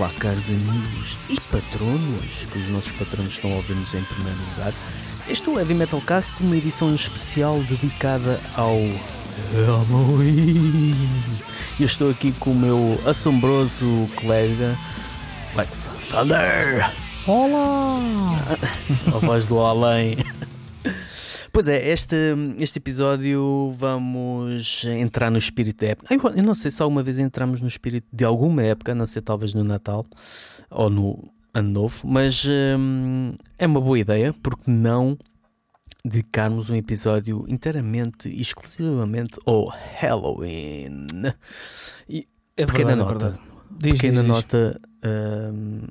Olá, caros amigos e patronos, que os nossos patronos estão a ouvir-nos em primeiro lugar. Este é o Heavy Metal Cast, uma edição especial dedicada ao Halloween. Eu estou aqui com o meu assombroso colega Lex Thunder. Olá! A voz do além. Pois é, este, este episódio vamos entrar no espírito da época. Eu, eu não sei se alguma vez entramos no espírito de alguma época, a não ser talvez no Natal ou no Ano Novo, mas hum, é uma boa ideia, porque não dedicarmos um episódio inteiramente, exclusivamente ao Halloween. E É pequena verdade, é nota. verdade. Diz, pequena diz, diz. nota. hum,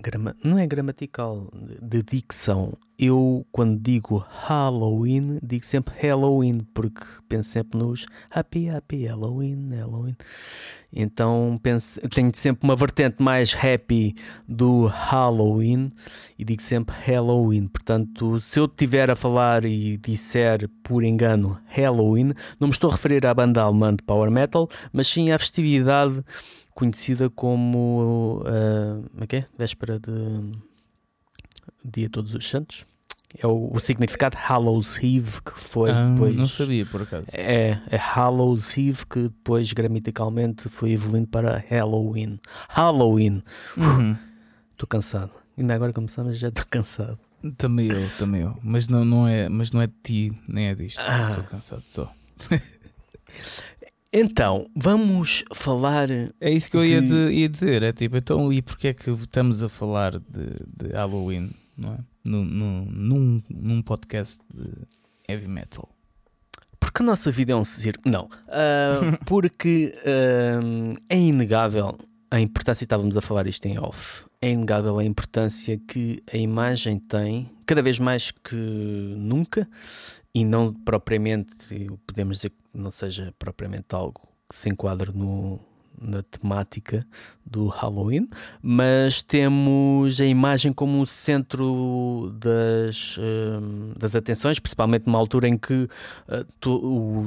grama- não é gramatical, de dicção. Eu, quando digo Halloween, digo sempre Halloween, porque penso sempre nos Happy, Happy Halloween, Halloween. Então penso, tenho sempre uma vertente mais happy do Halloween e digo sempre Halloween. Portanto, se eu estiver a falar e disser por engano Halloween, não me estou a referir à banda alemã de Power Metal, mas sim à festividade conhecida como ah, como é é? Véspera de Dia Todos os Santos. É o, o significado Hallows Eve que foi Ah, depois. Não sabia, por acaso. É, é Hallows Eve que depois gramaticalmente foi evoluindo para Halloween. Halloween. Uhum. Estou cansado. Ainda agora começamos já estou cansado. Também eu, também eu. Mas não, não, é, mas não é de ti, nem é disto. Ah. Estou cansado só. Então, vamos falar. É isso que eu ia, De- de- ia dizer. É tipo, então, e porquê é que estamos a falar de, de Halloween, não é? Num, num, num, num podcast de heavy metal. Porque a nossa vida é um circo. Não. Ah, porque ah, é inegável a importância, estávamos a falar isto em off, é inegável a importância que a imagem tem, cada vez mais que nunca, e não propriamente, podemos dizer que não seja propriamente algo que se enquadre no, na temática do Halloween, mas temos a imagem como o centro das, hum, das atenções, principalmente numa altura em que to-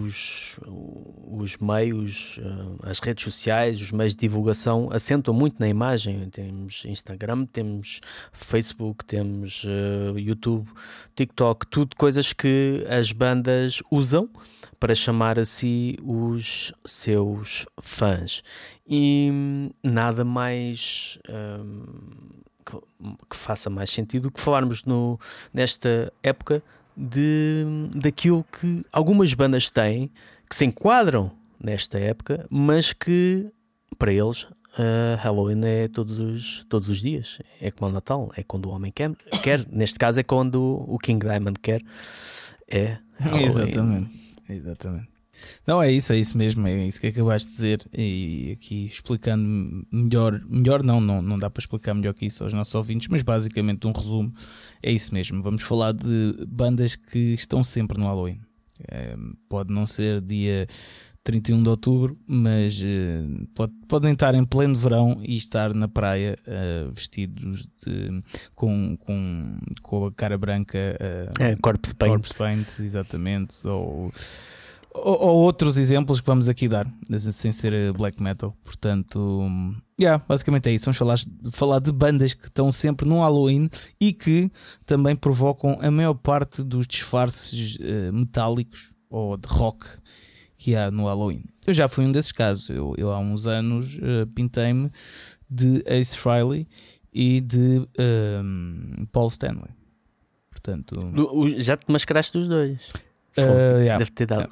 os, os meios, uh, as redes sociais, os meios de divulgação assentam muito na imagem. Temos Instagram, temos Facebook, temos uh, YouTube, TikTok, tudo coisas que as bandas usam para chamar a si os seus fãs. E hum, nada mais hum, que, que faça mais sentido que falarmos no, nesta época de, daquilo que algumas bandas têm que se enquadram nesta época, mas que para eles uh, Halloween é todos os, todos os dias. É como o Natal, é quando o homem quer, quer. Neste caso é quando o King Diamond quer. É Halloween. Exatamente. Exatamente. Não, é isso, é isso mesmo, é isso que acabaste de dizer. E aqui explicando melhor, melhor não, não, não dá para explicar melhor que isso aos nossos ouvintes, mas basicamente um resumo é isso mesmo. Vamos falar de bandas que estão sempre no Halloween. Eh, pode não ser dia 31 de outubro, mas eh, pode, podem estar em pleno verão e estar na praia eh, vestidos de, com, com, com a cara branca. eh, É, Corpse Paint. Corpse Paint, exatamente. Ou, ou, ou outros exemplos que vamos aqui dar, sem ser black metal. Portanto, yeah, basicamente é isso. Vamos falar, falar de bandas que estão sempre no Halloween e que também provocam a maior parte dos disfarces metálicos ou de rock que há no Halloween. Eu já fui um desses casos. Eu, eu há uns anos eh, pintei-me de Ace Frehley e de hum, Paul Stanley. Portanto, Já te mascaraste dos dois. Uh, yeah. deve, ter dado,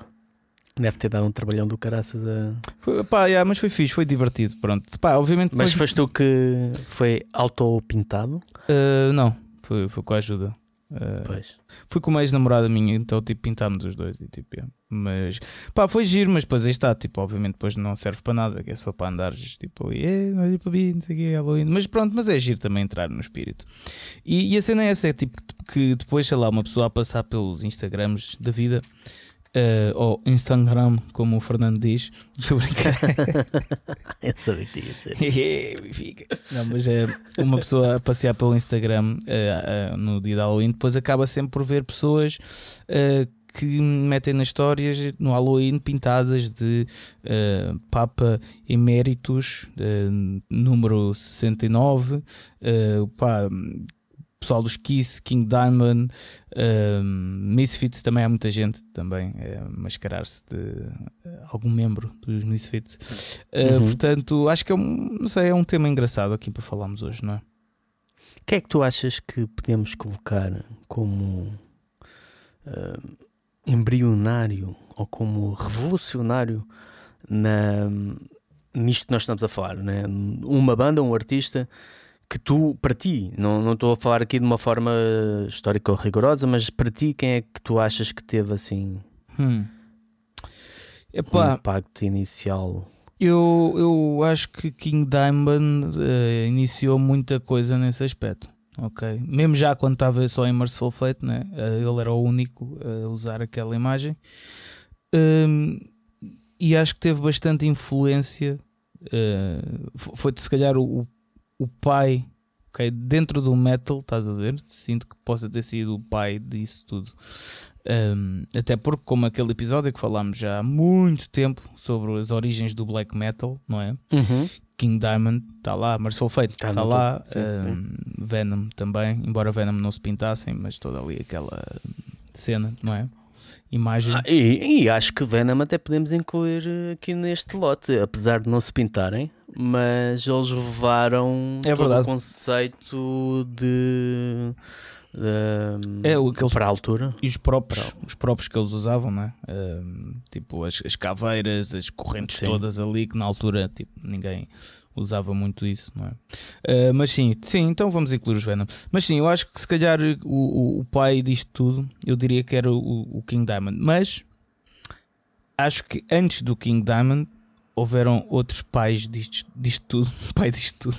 deve ter dado um trabalhão do caraças a. Foi, pá, yeah, mas foi fixe, foi divertido. Pronto, pá, obviamente. Mas depois- foste tu que foi auto-pintado? Uh, não, foi, foi com a ajuda. Uh, Pois. fui com uma ex-namorada minha, então tipo pintámos os dois. E, tipo, yeah. Mas pá, foi giro, mas depois aí está. Tipo, obviamente, depois não serve para nada, que é só para andares tipo, eh, olha para mim, não sei o que, Halloween. Mas pronto, mas é giro também entrar no espírito. E, e a cena é essa: é tipo que depois, sei lá, uma pessoa a passar pelos Instagrams da vida. Uh, ou Instagram, como o Fernando diz, estou a brincar. Eu sabia que ia ser. Benfica. Não, mas é uma pessoa a passear pelo Instagram eh, eh, no dia de Halloween, depois acaba sempre por ver pessoas eh, que metem nas histórias no Halloween pintadas de uh, Papa Eméritos, uh, número 69, uh, pá, pessoal dos Kiss, King Diamond, uh, Misfits, também há muita gente também é, mascarar-se de uh, algum membro dos Misfits. Uh, uhum. Portanto, acho que é um, não sei, é um tema engraçado aqui para falarmos hoje, não é? O que é que tu achas que podemos colocar como uh, embrionário ou como revolucionário na, nisto que nós estamos a falar? Né? Uma banda, um artista que tu, para ti, não, não estou a falar aqui de uma forma histórica ou rigorosa, mas para ti, quem é que tu achas que teve assim hum. um impacto inicial? Eu, eu acho que King Diamond uh, iniciou muita coisa nesse aspecto. Ok, mesmo já quando estava só em Merciful Fate, né? Uh, ele era o único a usar aquela imagem, um, e acho que teve bastante influência. Uh, foi se calhar o, o pai, ok? Dentro do metal, estás a ver? Sinto que possa ter sido o pai disso tudo. Um, até porque, como aquele episódio que falámos já há muito tempo sobre as origens do black metal, não é? Uhum. King Diamond está lá, Merciful Fate está tá lá, sim, um. Venom também, embora Venom não se pintassem, mas toda ali aquela cena, não é? Imagem. Ah, e, e, acho que Venom até podemos incluir aqui neste lote, apesar de não se pintarem, mas eles levaram é verdade. o conceito de. de é, o que eles, para a altura e os próprios, para... os próprios que eles usavam, né? Tipo as, as caveiras, as correntes sim. todas ali que na altura tipo, ninguém usava muito isso, não é? Uh, mas sim, sim, então vamos incluir os Venom. Mas sim, eu acho que se calhar o, o, pai disto tudo, eu diria que era o, o King Diamond. Mas acho que antes do King Diamond houveram outros pais disto, disto tudo. Pai disto tudo.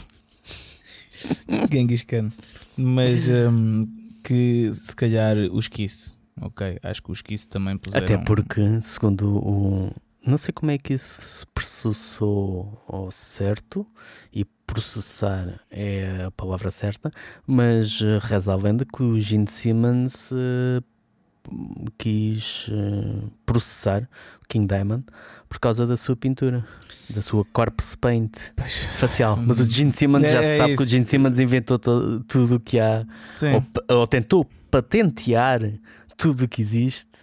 Genghis Khan. Mas um, que se calhar os Kiss. Ok, acho que os Kiss também puseram. Até porque, segundo o. Não sei como é que isso se processou ao certo e processar é a palavra certa, mas eh, reza a lenda que o Gene Simmons uh, quis uh, processar King Diamond por causa da sua pintura, da sua corpse paint facial. Mas o Gene Simmons é, já se sabe que o Gene Simmons inventou todo, tudo o que há, ou, ou, tentou patentear tudo o que existe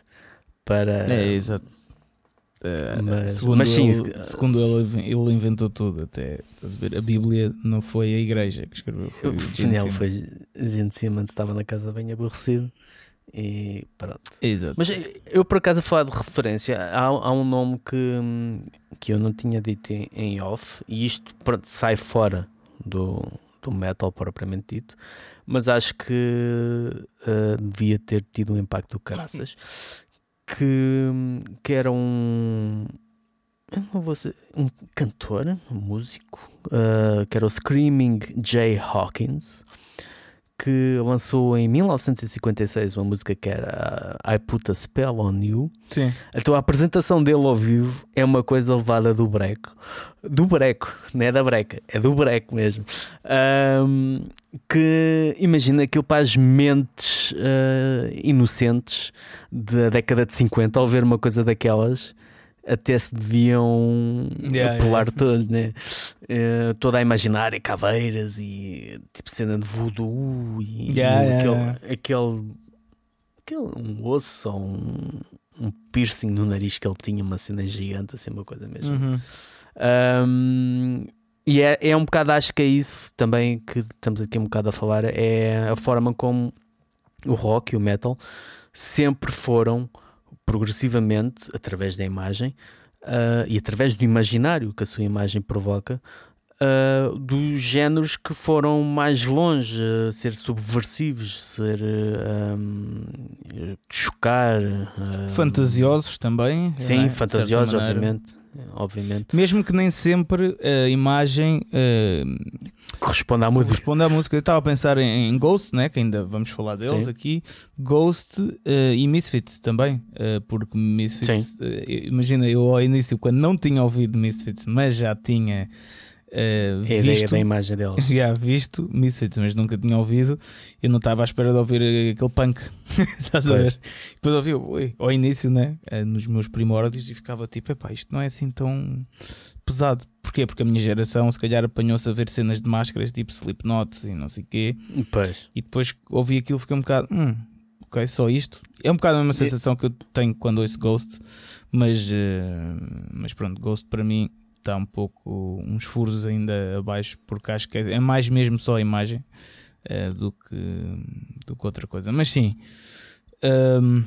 para. É, exato. Uh, mas, segundo, mas sim, ele, segundo ele, ele inventou tudo. Até estás a ver, a Bíblia não foi a igreja que escreveu, foi o Gene Simmons. Foi Gene Simmons, estava na casa bem aborrecido e pronto. Exato. Mas eu por acaso a falar de referência, há, há um nome que, que eu não tinha dito em, em off, e isto pronto, sai fora do, do metal propriamente dito, mas acho que uh, devia ter tido um impacto do caraças. Que, que era um. ser, um cantor, um músico, uh, que era o Screaming Jay Hawkins que lançou em 1956 uma música que era I Put a Spell on You. Sim. Então a apresentação dele ao vivo é uma coisa levada do breco. Do breco, não é da breca, é do breco mesmo. Um, que imagina aquilo para as mentes uh, inocentes da década de 50 ao ver uma coisa daquelas até se deviam yeah, apelar yeah. todos, né? Uh, toda a imaginária, caveiras e tipo cena de voodoo e, yeah, e aquele, aquele, aquele, um osso ou um, um, piercing no nariz que ele tinha, uma cena gigante, assim, uma coisa mesmo. Uhum. Um, e é, é um bocado, acho que é isso também que estamos aqui um bocado a falar, é a forma como o rock e o metal sempre foram progressivamente, através da imagem uh, e através do imaginário que a sua imagem provoca, uh, dos géneros que foram mais longe, uh, ser subversivos, ser um, chocar, fantasiosos também. Sim, é? fantasiosos, obviamente obviamente. Mesmo que nem sempre a imagem uh, corresponde à música. Corresponde à música. Eu estava a pensar em, em, Ghost, né? que ainda vamos falar deles Sim. aqui. Ghost uh, e Misfits também, uh, porque Misfits, imagina, eu ao início, quando não tinha ouvido Misfits, mas já tinha. Uh, a ideia da imagem deles. Já visto Misfits, mas nunca tinha ouvido. Eu não estava à espera de ouvir aquele punk. Estás a ver? Depois ouvi ui, ao início, né? Eh, nos meus primórdios e ficava tipo, epá, isto não é assim tão pesado. Porquê? Porque a minha geração se calhar apanhou-se a ver cenas de máscaras tipo Slipknot e não sei o quê. Pois. E depois ouvi aquilo fiquei um bocado, hum, ok, só isto. É um bocado a mesma sensação que eu tenho quando ouço Ghost, mas, uh, mas pronto, Ghost para mim está um pouco uns furos ainda abaixo, porque acho que é, é mais mesmo só a imagem uh, do, que, do que outra coisa. Mas sim, um,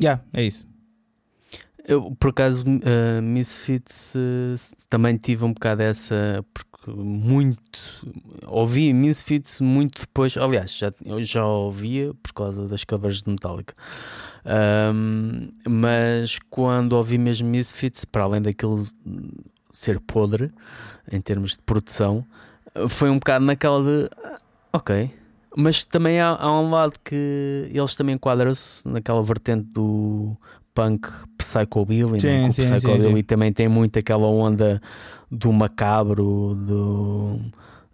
yeah, é isso. Eu, por acaso, uh, Misfits uh, também tive um bocado essa. Porque muito. Ouvi Misfits muito depois. Aliás, já, eu já ouvia por causa das covers de Metallica. Um, mas quando ouvi mesmo Misfits, para além daquilo ser podre em termos de produção, foi um bocado naquela de. Ok. Mas também há, há um lado que eles também enquadram-se naquela vertente do punk psychobilly, sim, né? sim, psychobilly sim, também tem muito aquela onda do macabro, do,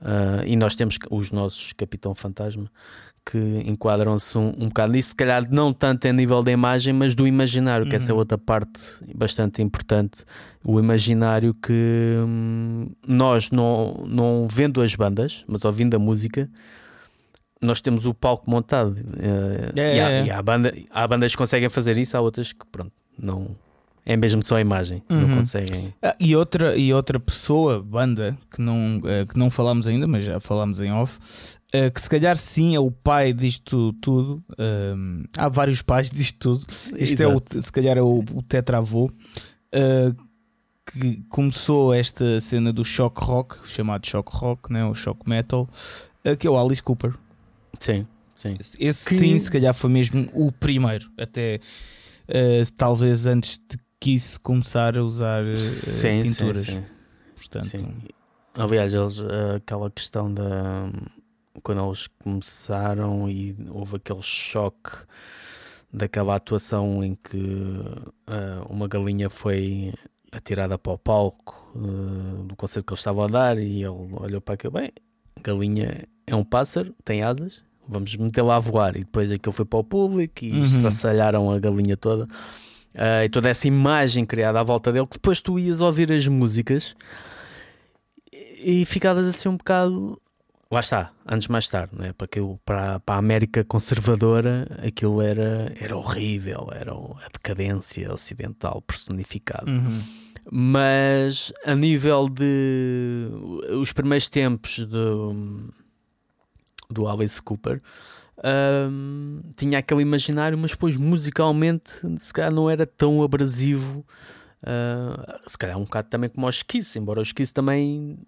uh, e nós temos os nossos Capitão Fantasma que enquadram-se um, um bocado nisso, se calhar não tanto em nível da imagem, mas do imaginário, que uhum. essa é uhum. outra parte bastante importante. O imaginário que hum, nós, não, não vendo as bandas, mas ouvindo a música, nós temos o palco montado. Uh, é, e, há, é. e há, banda, há bandas que conseguem fazer isso, há outras que pronto, não. É mesmo só a imagem, uhum. não conseguem. Ah, e, outra, e outra pessoa, banda, que não, uh, que não falámos ainda, mas já falámos em off, uh, que se calhar sim é o pai disto tudo. há vários pais disto tudo. Este é o, se calhar é o, o tetravô. que começou esta cena do shock rock, chamado shock rock, né? o shock metal, que é o Alice Cooper. Sim, sim. Esse que... sim, se calhar foi mesmo o primeiro, até uh, talvez antes de que isso começar a usar uh, sim, pinturas. Sim, sim. Portanto, sim. Aliás, eles, uh, aquela questão da. Quando eles começaram e houve aquele choque daquela atuação em que uh, uma galinha foi atirada para o palco uh, do concerto que eles estavam a dar e ele olhou para aquilo, bem, galinha é um pássaro, tem asas, vamos meter lá a voar. E depois aquilo foi para o público e uhum. estraçalharam a galinha toda. Uh, e toda essa imagem criada à volta dele, que depois tu ias ouvir as músicas e, e ficavas assim um bocado. Lá está, anos mais tarde, né? para, aquilo, para, para a América conservadora aquilo era, era horrível, era a decadência ocidental personificada. Uhum. Mas a nível de os primeiros tempos de, do Alice Cooper, um, tinha aquele imaginário, mas depois musicalmente se calhar não era tão abrasivo. Uh, se calhar um bocado também como o esquice, embora o esquice também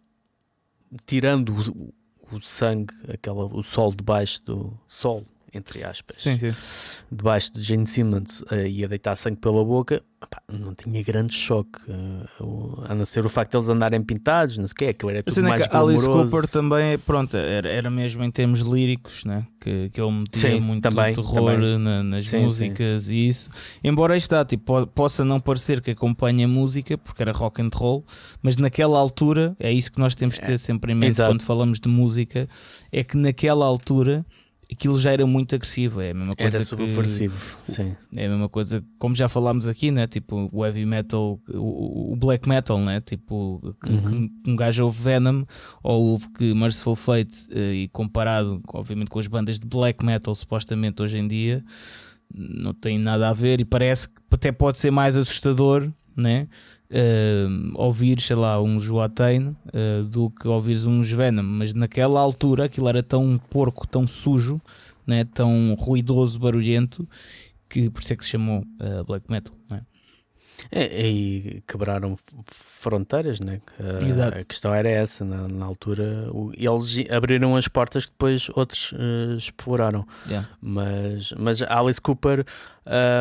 tirando o, o sangue, aquela, o sol debaixo do sol, entre aspas, sim, sim. debaixo de Gene Simmons uh, ia deitar sangue pela boca, não tinha grande choque. Uh, a não ser o facto de eles andarem pintados, não sei o que, aquilo era tudo mais que Alice Cooper também, pronto, era, era mesmo em termos líricos, né? que, que ele metia sim, muito também, terror também. Na, nas sim, músicas sim. e isso. Embora está, tipo, possa não parecer que acompanha a música, porque era rock and roll, mas naquela altura, é isso que nós temos que ter sempre em mente é, quando falamos de música, é que naquela altura aquilo já era muito agressivo. É a mesma coisa. Era subversivo, que, sim. É a mesma coisa, como já falámos aqui, né? Tipo, o heavy metal, o, o black metal, né? Tipo, que, uhum. que um gajo ouve Venom ou ouve que Merciful Fate, eh, e comparado, obviamente, com as bandas de black metal, supostamente hoje em dia, não tem nada a ver e parece que até pode ser mais assustador, né? Uh, ouvir, sei lá, um Joatane uh, do que ouvires um Venom, mas naquela altura aquilo era tão porco, tão sujo, né, tão ruidoso, barulhento, que por isso é que se chamou uh, Black Metal. Né? É, e quebraram fronteiras, né? A, Exato. a questão era essa, na, na altura o, eles abriram as portas que depois outros uh, exploraram. Yeah. Mas, mas Alice Cooper,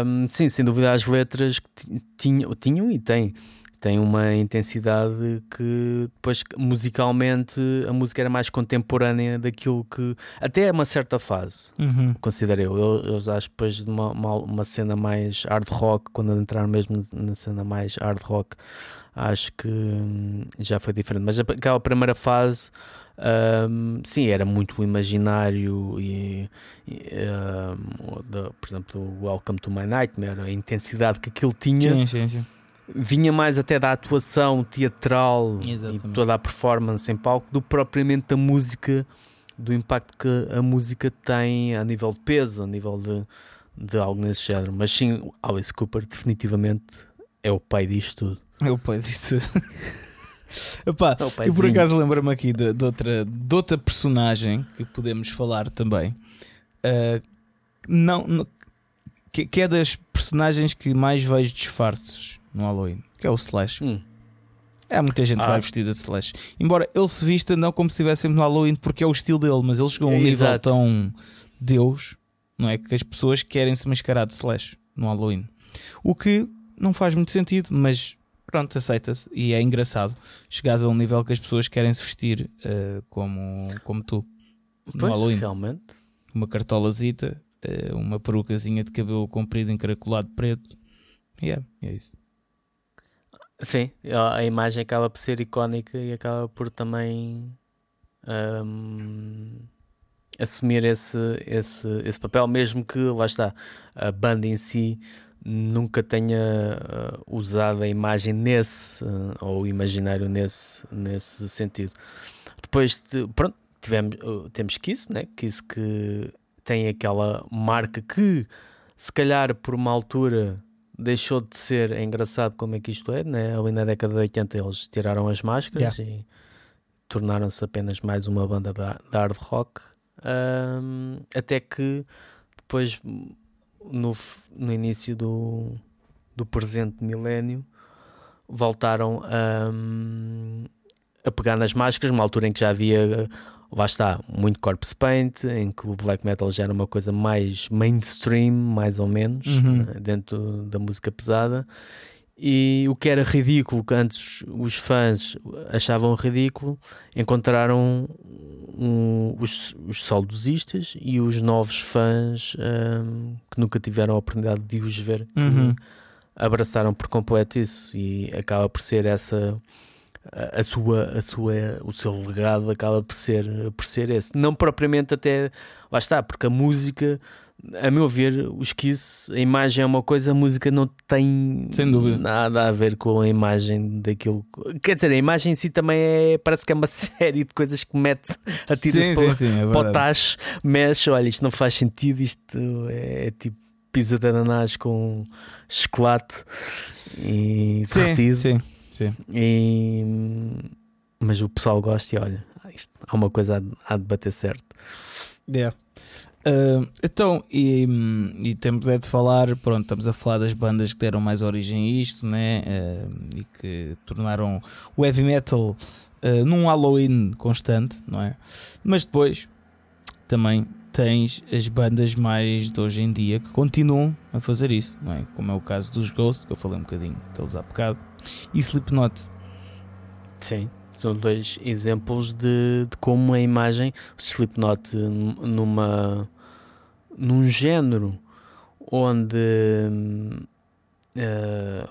um, sim, sem dúvida, as letras tinham, tinham e têm tem uma intensidade que depois musicalmente a música era mais contemporânea daquilo que até uma certa fase uhum. considero eu. eu. Eu acho depois de uma, uma, uma, cena mais hard rock, quando entraram mesmo na cena mais hard rock, acho que hum, já foi diferente. Mas aquela primeira fase um, sim, era muito imaginário e, e um, por exemplo, o Welcome to My Nightmare, a intensidade que aquilo tinha. Sim, sim, sim. Vinha mais até da atuação teatral Exatamente. e toda a performance em palco do propriamente da música, do impacto que a música tem a nível de peso, a nível de, de algo nesse género. Mas sim, Alice Cooper definitivamente é o pai disto tudo. É o pai disso. Epá, É eu por acaso lembro-me aqui de, de outra, de outra personagem que podemos falar também. Não, não- que, que é das personagens que mais vejo disfarces no Halloween, que é o Slash. Hum. Há muita gente que Ah. vai vestida de Slash. Embora ele se vista não como se estivesse sempre no Halloween, porque é o estilo dele, mas ele chegou a um nível Exato. tão Deus, não é? Que as pessoas querem se mascarar de Slash no Halloween. O que não faz muito sentido, mas pronto, aceita-se e é engraçado. Chegares a um nível que as pessoas querem se vestir eh, como, como tu, no Pois, Halloween. realmente. Uma cartolazita, eh, uma perucazinha de cabelo comprido encaracolado preto. E é, é isso. Sim, a imagem acaba por ser icónica e acaba por também hum, assumir esse, esse, esse papel, mesmo que, lá está, a banda em si nunca tenha uh, usado a imagem nesse, uh, ou o imaginário nesse, nesse sentido. Depois, de- pronto, tivemos, uh, temos Kiss, né? Kiss que tem aquela marca que, se calhar, por uma altura deixou de ser é engraçado como é que isto é, né? ali na década de 80 eles tiraram as máscaras e tornaram-se apenas mais uma banda da, da hard rock Ahm, até que depois no, no início do, do presente milénio voltaram a, a pegar nas máscaras, uma altura em que já havia lá está, muito corpse paint, em que o black metal já era uma coisa mais mainstream, mais ou menos, Uhum. né, dentro da música pesada. E o que era ridículo, que antes os fãs achavam ridículo, encontraram um- os, os saudosistas e os novos fãs hum, que nunca tiveram a oportunidade de os ver, Uhum. abraçaram por completo isso e acaba por ser essa a, a sua, a sua, o seu legado acaba por ser, por ser esse. Não propriamente até lá está, porque a música, a meu ver, os Kiss, a imagem é uma coisa, a música não tem Sem dúvida. nada a ver com a imagem daquilo. Quer dizer, a imagem em si também é, parece que é uma série de coisas que mete, atira-se para, sim, é para o tacho, mexe, olha, isto não faz sentido, isto é, tipo pizza de ananás com chocolate e derretido. sim, sim. E, mas o pessoal gosta e olha, isto, há uma coisa a, há de bater certo. Yeah. Ah, então, e, e temos é de falar, pronto, estamos a falar das bandas que deram mais origem a isto, né? Ah, e que tornaram o heavy metal ah, num Halloween constante, não é? Mas depois também tens as bandas mais de hoje em dia que continuam a fazer isso, não é? Como é o caso dos Ghost, que eu falei um bocadinho deles há bocado, e Slipknot. Sim, são dois exemplos de, de como a imagem, Slipknot numa num género onde eh,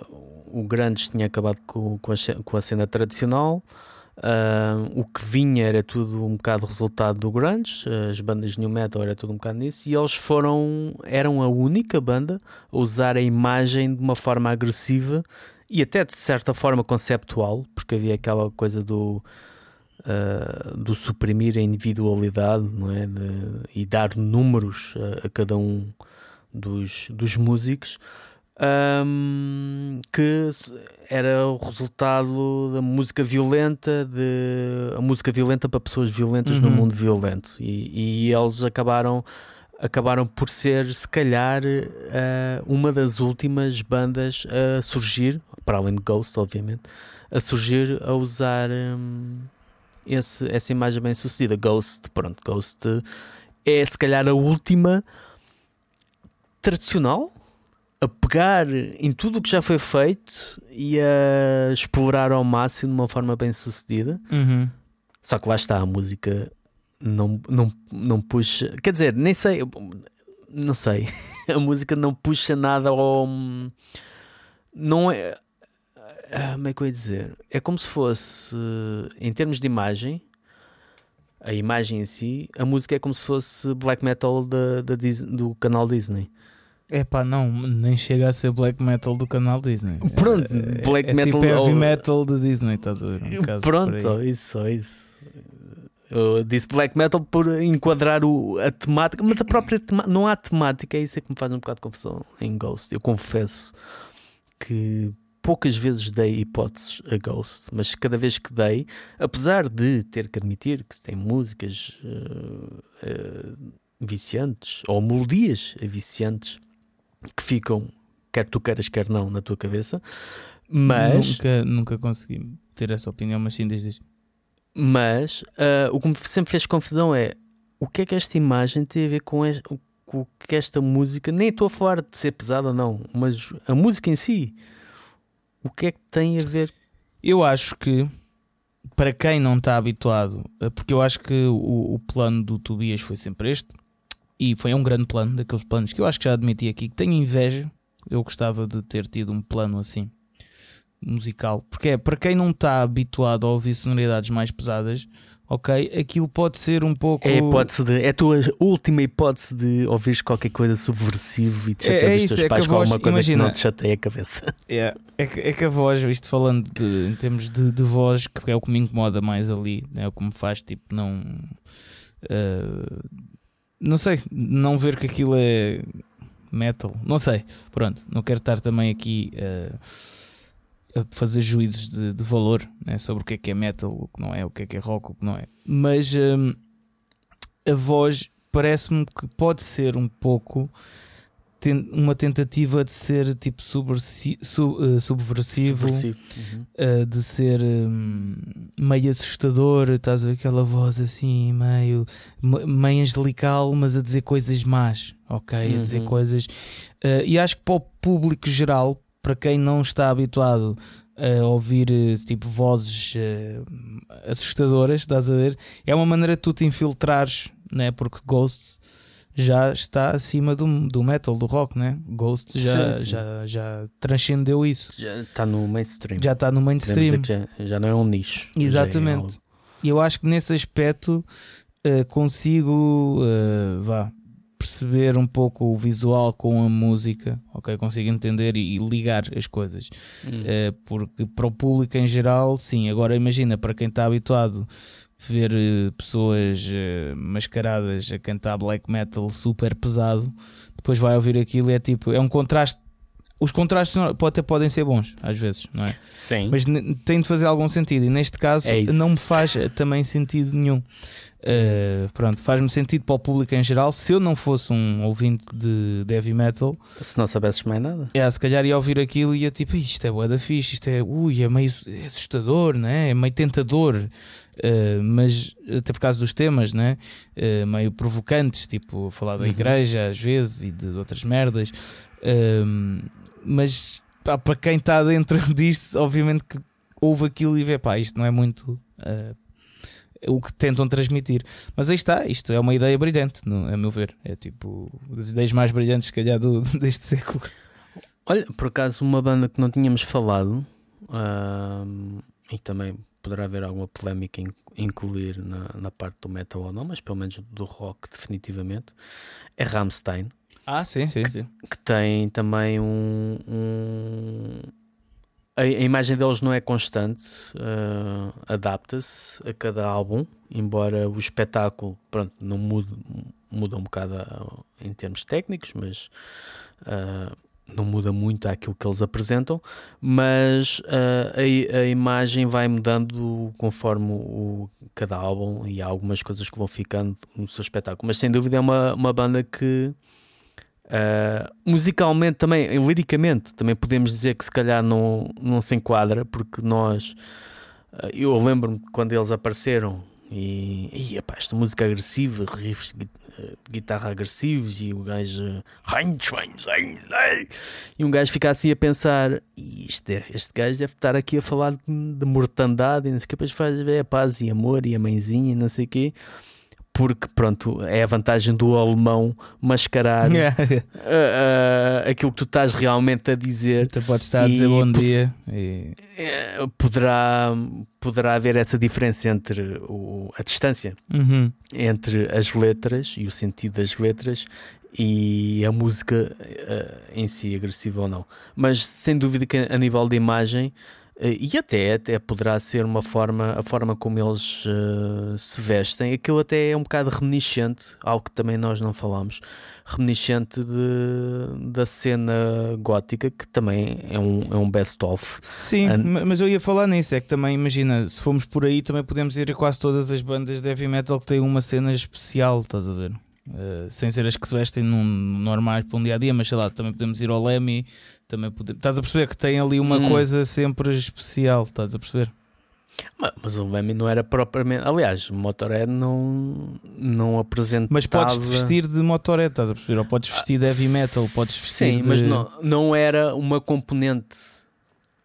o Grandes tinha acabado com, com, a, com a cena tradicional. ah, o que vinha era tudo um bocado resultado do Grunge, as bandas New Metal era tudo um bocado nisso, e eles foram, eram a única banda a usar a imagem de uma forma agressiva e até de certa forma conceptual, porque havia aquela coisa do, ah, do suprimir a individualidade não é? De- e dar números a, a cada um dos, dos músicos. ahm, que era o resultado da música violenta, de a música violenta para pessoas violentas no Uhum. mundo violento, e, e eles acabaram acabaram por ser, se calhar, eh, uma das últimas bandas a surgir, para além de Ghost, obviamente, a surgir a usar hum, esse- essa imagem bem sucedida. Ghost, pronto, Ghost é se calhar a última tradicional a pegar em tudo o que já foi feito e a explorar ao máximo de uma forma bem sucedida. Uhum. Só que lá está, a música não, não, não puxa. Quer dizer, nem sei. Não sei. A música não puxa nada ao. Não é. Ah, Como é que eu ia dizer? É como se fosse, em termos de imagem, a imagem em si, a música é como se fosse black metal da, da Dis- do canal Disney. É pá, não, nem chega a ser black metal do canal Disney. Pronto, é, black é, metal. tipo heavy ou- metal de Disney, estás a ver? Um Pronto, isso, isso. Eu disse black metal por enquadrar o- a temática, mas a própria temática, não há temática, é isso é que me faz um bocado de confusão em Ghost. Eu confesso que poucas vezes dei hipóteses a Ghost, mas cada vez que dei, apesar de ter que admitir que tem músicas eh, eh, viciantes ou melodias viciantes que ficam, quer tu queiras, quer não, na tua cabeça, mas. Nunca, nunca consegui ter essa opinião, mas sim, diz. Mas ah, o que me sempre fez confusão é o que é que esta imagem tem a ver com, o que esta música. Nem estou a falar de ser pesada não, mas a música em si. O que é que tem a ver? Eu acho que para quem não está habituado, eh, porque eu acho que o, o plano do Tobias foi sempre este, e foi um grande plano, daqueles planos que eu acho que já admiti aqui, que tenho inveja. Eu gostava de ter tido um plano assim, musical, porque é para quem não está habituado a ouvir sonoridades mais pesadas, ok, aquilo pode ser um pouco. É a hipótese de. É a tua última hipótese de ouvires qualquer coisa subversivo e de É- é chatear os teus é pais a com voz- alguma coisa imagina- que não te chateia a cabeça. É, é, que, é que a voz, isto falando de, em termos de, de voz, que é o que me incomoda mais ali, é o que me faz tipo não. eh, não sei, não ver que aquilo é metal, não sei, pronto, não quero estar também aqui a fazer juízos de, de valor né, sobre o que é que é metal, o que não é, o que é que é rock, o que não é, mas hum, a voz parece-me que pode ser um pouco ten- uma tentativa de ser tipo subversi- su- eh, subversivo, Subversivo. Uhum. eh, de ser hum, meio assustador, estás a ver aquela voz assim, meio, me- meio angelical, mas a dizer coisas más, ok? A dizer Uhum. coisas. eh, e acho que para o público geral, para quem não está habituado a ouvir eh, tipo vozes eh, assustadoras, estás a ver? É uma maneira de tu te infiltrares, né? Porque Ghosts já está acima do, do metal, do rock, né? Ghost já, Sim, sim. já, já transcendeu isso. Já está no mainstream. Já está no mainstream. já, já não é um nicho. é Exatamente. algo- E eu acho que nesse aspecto eh, consigo eh, vá, perceber um pouco o visual com a música, ok? Consigo entender e, e ligar as coisas. Hum. Eh, porque para o público em geral, sim. Agora imagina, para quem está habituado a ver eh, pessoas eh, mascaradas a cantar black metal super pesado, depois vai ouvir aquilo e é tipo, é um contraste. Os contrastes até podem ser bons, às vezes, não é? Sim. Mas tem de fazer algum sentido e neste caso É não me faz também sentido nenhum. Eh, pronto, faz-me sentido para o público em geral. Se eu não fosse um ouvinte de, de heavy metal, Se não soubesses mais nada. é, se calhar ia ouvir aquilo e ia tipo, "Ih, isto é bué da fixe, isto é, ui, é meio é assustador, né? é meio tentador, Eh, mas até por causa dos temas, né? Eh, meio provocantes, tipo falar da Uhum. igreja às vezes e de outras merdas. Ehm, mas pá, para quem está dentro disto, obviamente que ouve aquilo e vê, pá, isto não é muito o que tentam transmitir. Mas aí está, isto é uma ideia brilhante, no- a meu ver. É tipo das ideias mais brilhantes, se calhar, do, deste século. Olha, por acaso, uma banda que não tínhamos falado, ahm, e também poderá haver alguma polémica em incluir na, na parte do metal ou não, mas pelo menos do rock, definitivamente, é Rammstein, Ah, sim, sim, sim. que tem também um. um- a, a imagem deles não é constante, ah, adapta-se a cada álbum, embora o espetáculo pronto, não mude, muda um bocado ah, em termos técnicos, mas ah, não muda muito àquilo que eles apresentam, mas ah, a, a imagem vai mudando conforme o, cada álbum e há algumas coisas que vão ficando no seu espetáculo. Mas sem dúvida é uma, uma banda que ah, musicalmente também, liricamente, também podemos dizer que se calhar não, não se enquadra, porque nós ah, eu lembro-me quando eles apareceram e, e epá, esta música agressiva, riffs de de guitarra agressivos e o gajo e um gajo fica assim a pensar "Ih, isto é- este gajo deve estar aqui a falar de, de mortandade e não sei o que, depois faz a paz e amor e a mãezinha e não sei o quê porque pronto, é a vantagem do alemão mascarar Yeah. ah, ah, aquilo que tu estás realmente a dizer Então pode estar a dizer bom dia. E... eh, poderá, poderá haver essa diferença entre o, a distância Uhum. entre as letras e o sentido das letras e a música uh, em si agressiva ou não. Mas sem dúvida que a nível de imagem uh, e até, até poderá ser uma forma, a forma como eles uh, se vestem, aquilo até é um bocado reminiscente, algo que também nós não falamos, reminiscente de, da cena gótica, que também é um, é um best-of. Sim, And... mas eu ia falar nisso, é que também imagina, se formos por aí, também podemos ir a quase todas as bandas de heavy metal que têm uma cena especial, estás a ver? Uh, sem ser as que se vestem num, normais para um dia a dia, mas sei lá, também podemos ir ao Lemmy, também podemos, estás a perceber que tem ali uma hum. coisa sempre especial, estás a perceber? Mas, mas o Lemmy não era propriamente. Aliás, o Motorhead não, não apresentava. Mas podes-te vestir de Motorhead, estás a perceber? Ou podes vestir de heavy metal, podes vestir. Sim, de... mas não, não era uma componente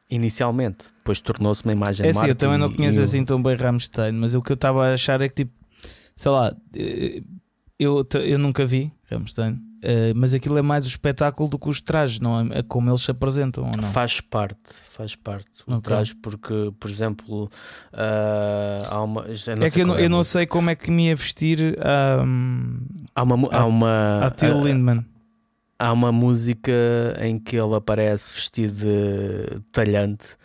inicialmente. Depois tornou-se uma imagem é sim, eu também não conheço e... assim tão bem Rammstein, mas o que eu estava a achar é que tipo, sei lá, eh, eu, eu nunca vi Rammstein, uh, mas aquilo é mais o espetáculo do que os trajes, não é? é como eles se apresentam ou não? Faz parte, faz parte. O okay. traje, porque, por exemplo, uh, há uma. é que eu não, eu não, sei como é que me ia vestir. Um, há uma. Há uma a Till Lindman. Há uma música em que ele aparece vestido de talhante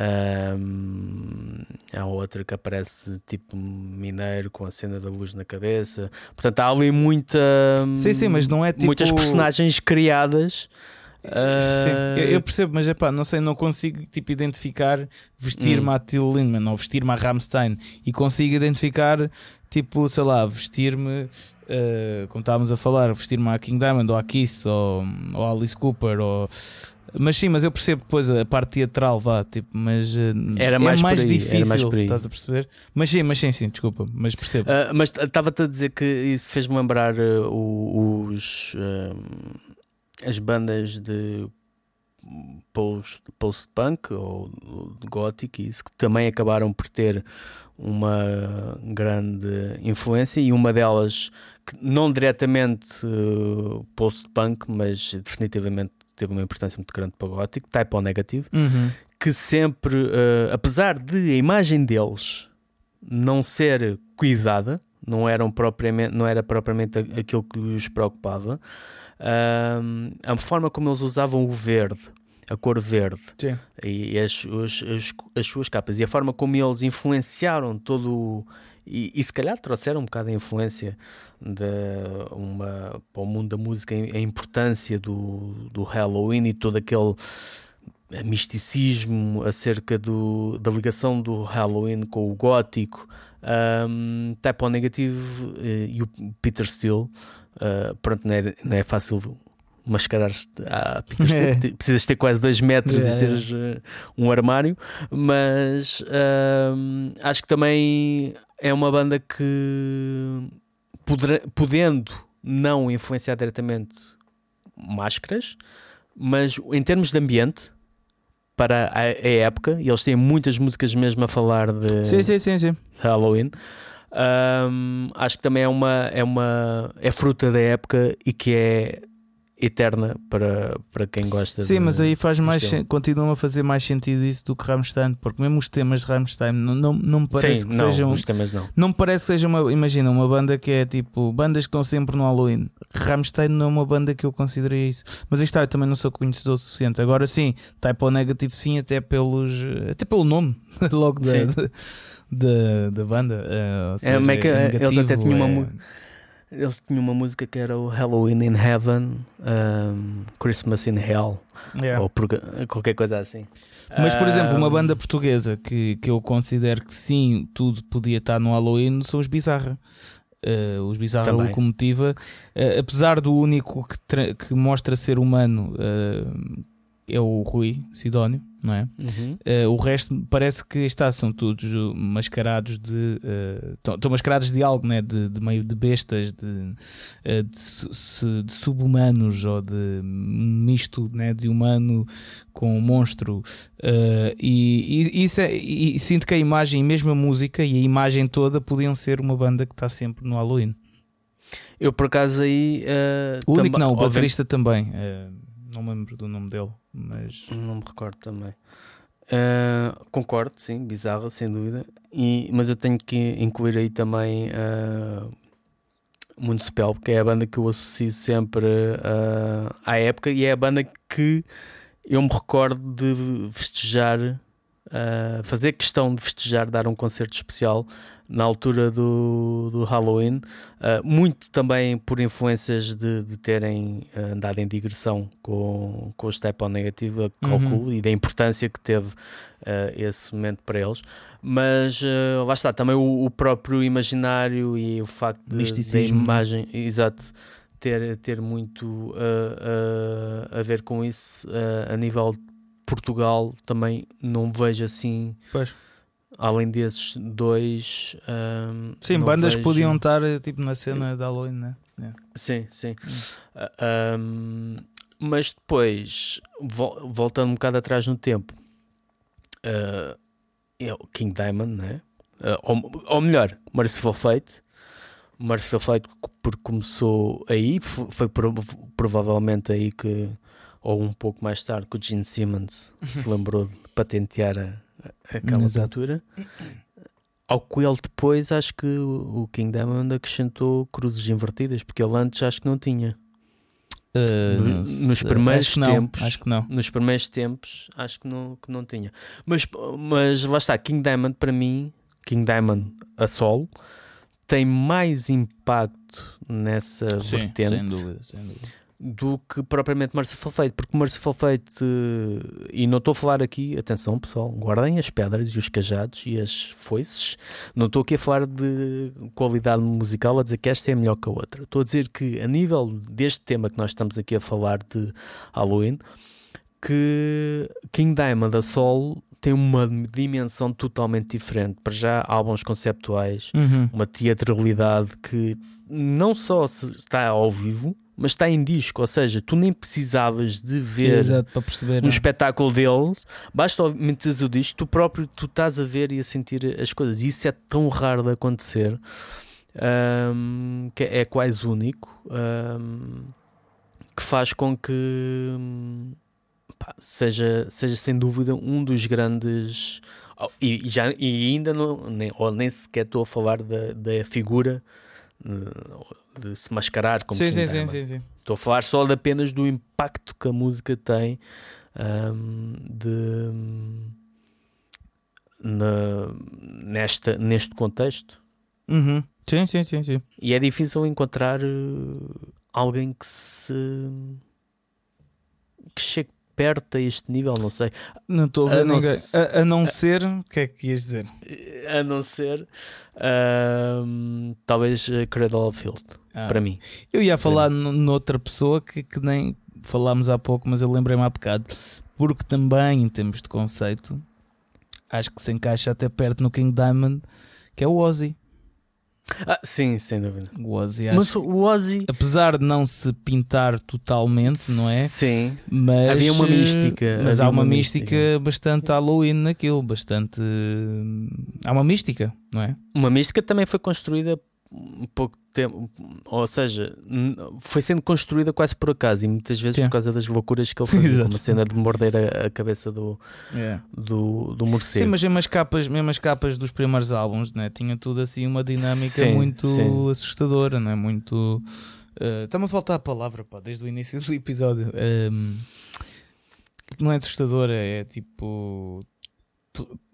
um, há outra que aparece tipo mineiro com a cena da luz na cabeça. Portanto, há ali muita. Sim, sim, mas não é tipo... Muitas personagens criadas. Sim, eu percebo, mas é pá, não sei, não consigo tipo, identificar vestir-me hum. a Till Lindemann ou vestir-me a Ramstein e consigo identificar, tipo, sei lá, vestir-me, uh, como estávamos a falar, vestir-me a King Diamond ou a Kiss ou, ou a Alice Cooper ou mas sim, mas eu percebo depois a parte teatral, vá, tipo, mas eh, era mais, é mais aí, difícil, mais estás a perceber? Mas sim, mas sim, sim, desculpa, mas percebo. Uh, mas estava-te a dizer que isso fez-me lembrar uh, os uh, as bandas de post-punk post ou gothic, isso que também acabaram por ter uma grande influência e uma delas que não diretamente post-punk, mas definitivamente teve uma importância muito grande para o gótico, type O negativo, uhum. que sempre, uh, apesar de a imagem deles não ser cuidada, não, eram propriamente, não era propriamente aquilo que os preocupava, a forma como eles usavam o verde, a cor verde e as, as, as, as, suas capas e a forma como eles influenciaram todo e, e se calhar trouxeram um bocado a influência de uma, para o mundo da música, a importância do, do Halloween e todo aquele misticismo acerca do, da ligação do Halloween com o gótico. Um, Type O negativo uh, e o Peter Steele, uh, pronto, não é, não é fácil mascarar-se a Peter Steele, precisas ter quase 2 metros e seres uh, um armário, mas acho que também é uma banda que poder, podendo não influenciar diretamente máscaras, mas em termos de ambiente para a, a época, e eles têm muitas músicas mesmo a falar de sim, sim, sim, sim. Halloween. Um, acho que também é uma, é uma é fruta da época e que é eterna para, para quem gosta Sim, de, mas aí faz mais continua a fazer mais sentido isso do que Rammstein, porque mesmo os temas de Rammstein não, não, não me parece Sim, que não, sejam os temas não. não me parece que seja uma, imagina, uma banda que é tipo bandas que estão sempre no Halloween. Rammstein não é uma banda que eu considerei isso. Mas aí está, eu também não sou conhecedor o suficiente. Agora sim, Type O Negative sim, até pelos até pelo nome logo da, da, da, banda. Uh, seja, é, é eles até tinham é... uma eles tinham uma música que era o Halloween in Heaven, um, Christmas in Hell, yeah. ou qualquer coisa assim. Mas, por exemplo, uma banda portuguesa que, que eu considero que sim, tudo podia estar no Halloween são os Bizarra. Uh, os Bizarra Também. Locomotiva, uh, apesar do único que, que mostra ser humano uh, é o Rui Sidónio, não é? Uhum. Uh, o resto parece que está, são todos mascarados de. Estão uh, mascarados de algo, né? de, de meio de bestas, de, uh, de, de sub-humanos ou de misto né? de humano com monstro. E, e, isso é, e sinto que a imagem, mesmo a música e a imagem toda, podiam ser uma banda que está sempre no Halloween. Eu por acaso aí. o único não, o baterista também. Não me lembro do nome dele mas. Não me recordo também. Uh, concordo, sim, bizarra, sem dúvida. E, mas eu tenho que incluir aí também uh, Municipal, que é a banda que eu associo sempre uh, à época e é a banda que eu me recordo de festejar, uh, fazer questão de festejar, dar um concerto especial na altura do, do Halloween, uh, muito também por influências de, de terem uh, andado em digressão com, com o Step On Negative, uhum. e da importância que teve uh, esse momento para eles. Mas lá está, também o, o, próprio imaginário e o facto de, da imagem, exato, ter, ter muito a ver com isso a nível de Portugal também não vejo assim. Pois além desses dois. Um, sim, bandas vejo... podiam estar tipo na cena da Halloween, né? Yeah. Sim, sim. Hum. Uh, um, mas depois, voltando um bocado atrás no tempo, uh, é o King Diamond, né? Uh, ou, ou melhor, Merciful Fate. Merciful Fate, porque começou aí, foi provavelmente aí que, ou um pouco mais tarde, que o Gene Simmons se lembrou de patentear a aquela Exato. altura. Ao qual depois acho que o King Diamond acrescentou cruzes invertidas, porque ele antes acho que não tinha. Uh, no, nos primeiros acho tempos, acho que não. Nos primeiros tempos, acho que não, que não tinha. Mas, mas lá está, King Diamond para mim, King Diamond a solo, tem mais impacto nessa Sim, vertente. Sem dúvida, sem dúvida do que propriamente Merciful Fate, porque Merciful Fate, e não estou a falar aqui, atenção pessoal, guardem as pedras e os cajados e as foices, não estou aqui a falar de qualidade musical, a dizer que esta é melhor que a outra, estou a dizer que a nível deste tema que nós estamos aqui a falar de Halloween, que King Diamond a solo tem uma dimensão totalmente diferente. Para já, álbuns conceptuais, uhum. uma teatralidade que não só está ao vivo, mas está em disco, ou seja, tu nem precisavas de ver Exato, para perceber, um espetáculo deles, basta meteres o disco, tu próprio tu estás a ver e a sentir as coisas. E isso é tão raro de acontecer um, que é quase único, um, que faz com que pá, seja, seja sem dúvida um dos grandes. E, já, e ainda não, nem, ou nem sequer estou a falar da, da figura de se mascarar como sim, sim, sim, sim, sim, Estou a falar só de apenas do impacto que a música tem um, de, na, nesta, neste contexto. Uhum. Sim, sim, sim, sim. E é difícil encontrar uh, alguém que se que chegue perto a este nível, não sei. Não estou a ver a ninguém. Se... A, a, não ser, o que é que ias dizer? A não ser, uh, talvez Cradle of Field, ah. para mim. Eu ia falar noutra pessoa que, que nem falámos há pouco, mas eu lembrei-me há bocado, porque também, em termos de conceito, acho que se encaixa até perto no King Diamond, que é o Ozzy. Ah, sim, sem dúvida. O Ozzy, mas o Ozzy, apesar de não se pintar totalmente, não é? Sim, mas havia uma mística. Mas há uma, uma mística, mística, bastante Halloween naquilo, bastante. Há uma mística, não é? Uma mística também foi construída um pouco tempo, ou seja, foi sendo construída quase por acaso e muitas vezes Sim. por causa das loucuras que ele fazia, uma cena de morder a, a cabeça do, yeah. do, do morcego. Sim, mas mesmo as capas, mesmo as capas dos primeiros álbuns, né? tinha tudo assim uma dinâmica sim, muito sim. assustadora, não é? Muito. Uh, Está-me a faltar a palavra pá, desde o início do episódio. Um, não é assustadora, é tipo.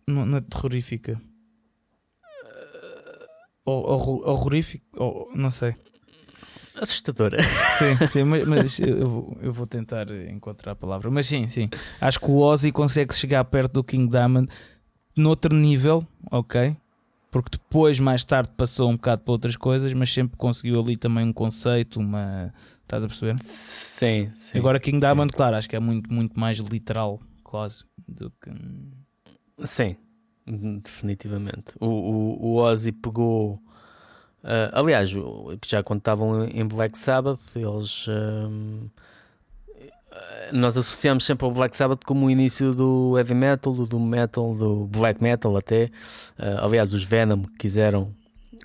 Não é terrorífica horrorífico, ou, não sei. Assustadora. Sim, sim, mas, mas eu, eu, vou tentar encontrar a palavra. Mas sim, sim. Acho que o Ozzy consegue chegar perto do King Diamond noutro nível, ok? Porque depois, mais tarde, passou um bocado para outras coisas, mas sempre conseguiu ali também um conceito, uma. Estás a perceber? Sim, sim. Agora, King Diamond, sim. claro, acho que é muito, muito mais literal, quase, do que. Sim, definitivamente. O, o, o Ozzy pegou. Uh, aliás, já quando estavam em Black Sabbath, eles. Uh, nós associamos sempre ao Black Sabbath como o início do heavy metal, do metal, do black metal até. Uh, aliás, os Venom quiseram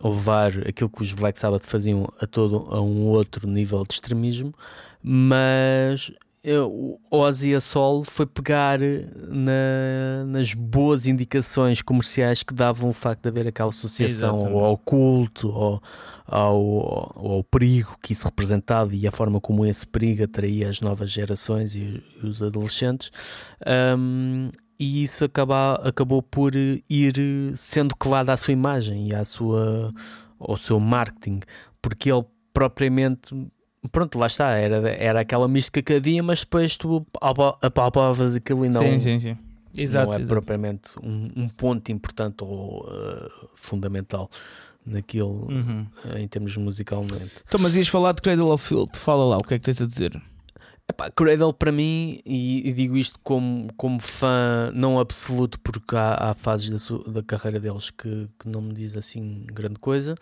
levar aquilo que os Black Sabbath faziam a todo a um outro nível de extremismo, mas o Ozzy a Sol foi pegar na, nas boas indicações comerciais que davam o facto de haver aquela associação ao, ao culto, ao, ao, ao, perigo que isso representava e a forma como esse perigo atraía as novas gerações e os adolescentes. Um, e isso acaba, acabou por ir sendo colado à sua imagem e à sua, ao seu marketing, porque ele propriamente pronto, lá está, era, era aquela mística que havia, mas depois tu apalpavas aquilo e não. Sim, sim, sim. Exato, não é exato. propriamente um, um, ponto importante ou uh, fundamental naquilo uhum. uh, em termos musicalmente. Então, mas ias falar de Cradle of Filth, fala lá, o que é que tens a dizer? Epá, Cradle para mim, e, e, digo isto como, como fã não absoluto, porque há, há fases da, sua, da carreira deles que, que não me diz assim grande coisa,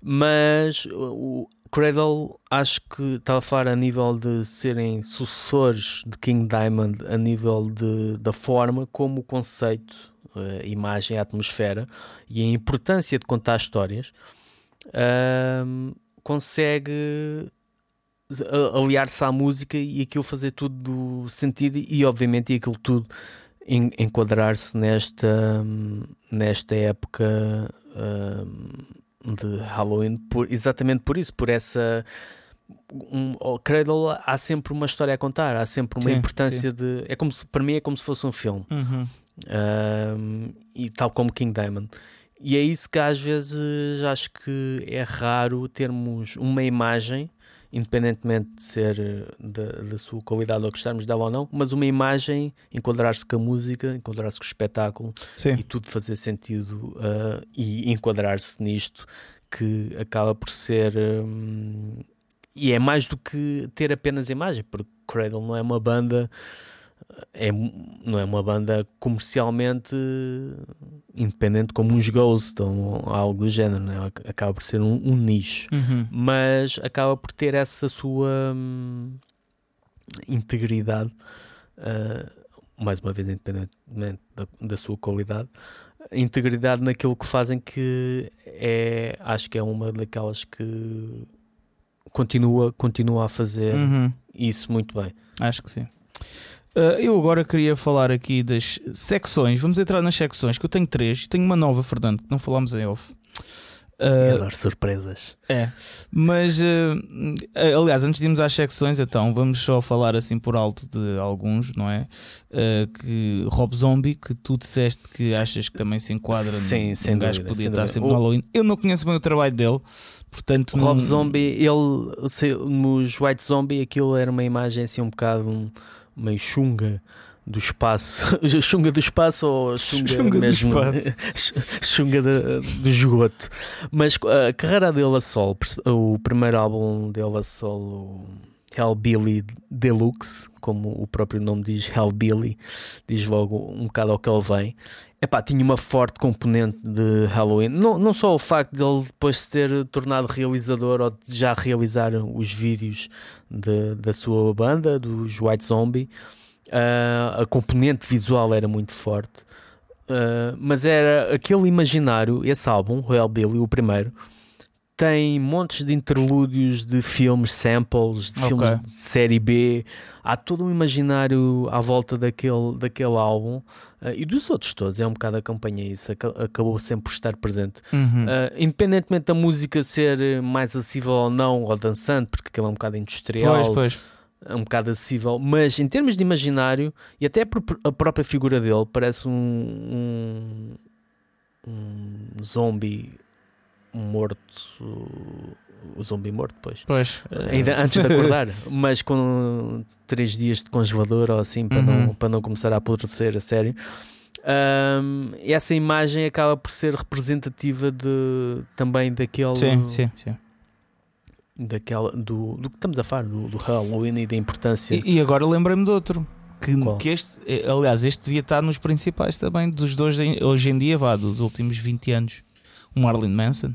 mas o, Cradle acho que estava a falar a nível de serem sucessores de King Diamond, a nível de, da forma como o conceito, a imagem, a atmosfera e a importância de contar histórias uh, consegue aliar-se à música e aquilo fazer tudo do sentido e obviamente e aquilo tudo enquadrar-se nesta, nesta época de Halloween por, exatamente por isso, por essa um, o Cradle há sempre uma história a contar, há sempre uma sim, importância sim. de. É como se, para mim é como se fosse um filme. Uhum. Um, e tal como King Diamond. E é isso que às vezes acho que é raro termos uma imagem independentemente de ser da, da sua qualidade ou gostarmos dela ou não, mas uma imagem, enquadrar-se com a música, enquadrar-se com o espetáculo Sim. e tudo fazer sentido uh, e enquadrar-se nisto que acaba por ser. Um, e é mais do que ter apenas imagem, porque Cradle não é uma banda é, não é uma banda comercialmente independente como uns Ghost ou algo do género, né? acaba por ser um, um nicho, uhum. mas acaba por ter essa sua hum, integridade, uh, mais uma vez, independentemente da, da, sua qualidade, integridade naquilo que fazem que é, acho que é uma daquelas que continua, continua a fazer uhum. isso muito bem. Acho que sim. Uh, eu agora queria falar aqui das secções. Vamos entrar nas secções, que eu tenho três. Tenho uma nova, Fernando, que não falámos em off. Uh, adoro surpresas. É, mas uh, aliás, antes de irmos às secções, então vamos só falar assim por alto de alguns, não é? Uh, que Rob Zombie, que tu disseste que achas que também se enquadra Sim, no, sem um gajo dúvida, podia estar dúvida. sempre no Halloween. Eu não conheço bem o trabalho dele, portanto. Rob não... Zombie, ele se, nos White Zombie, aquilo era uma imagem assim um bocado. Um, meio chunga do espaço, chunga do espaço ou chunga, chunga mesmo, do espaço, chunga de, do esgoto. Mas a carreira dele a solo, o primeiro álbum dele a solo, Hellbilly Deluxe, como o próprio nome diz, Hellbilly, diz logo um bocado ao que ele vem. Epá, tinha uma forte componente de Halloween. Não, não só o facto de ele depois se ter tornado realizador ou de já realizar os vídeos de, da sua banda, dos White Zombie, uh, a componente visual era muito forte. Uh, mas era aquele imaginário, esse álbum, o Hellbilly, o primeiro, tem montes de interlúdios de filmes, samples, de okay. filmes de série B. Há todo um imaginário à volta daquele, daquele álbum uh, e dos outros todos. É um bocado acompanha isso, acabou sempre por estar presente. Uhum. Uh, independentemente da música ser mais acessível ou não, ou dançante, porque aquilo é um bocado industrial. Pois, pois. É um bocado acessível, mas em termos de imaginário e até a própria figura dele parece um, um, um zombie morto, o zombi morto, pois. Pois. Ainda antes de acordar, mas com três dias de congelador ou assim para, uhum. não, para não começar a apodrecer a sério. Um, essa imagem acaba por ser representativa de, também daquele. Sim, sim, sim. Daquela, do, do que estamos a falar, do, do Halloween e da importância. E, e agora lembrei-me de outro. Que, que, este, aliás, este devia estar nos principais também dos dois hoje em dia, vá, dos últimos 20 anos. O Marlon Manson.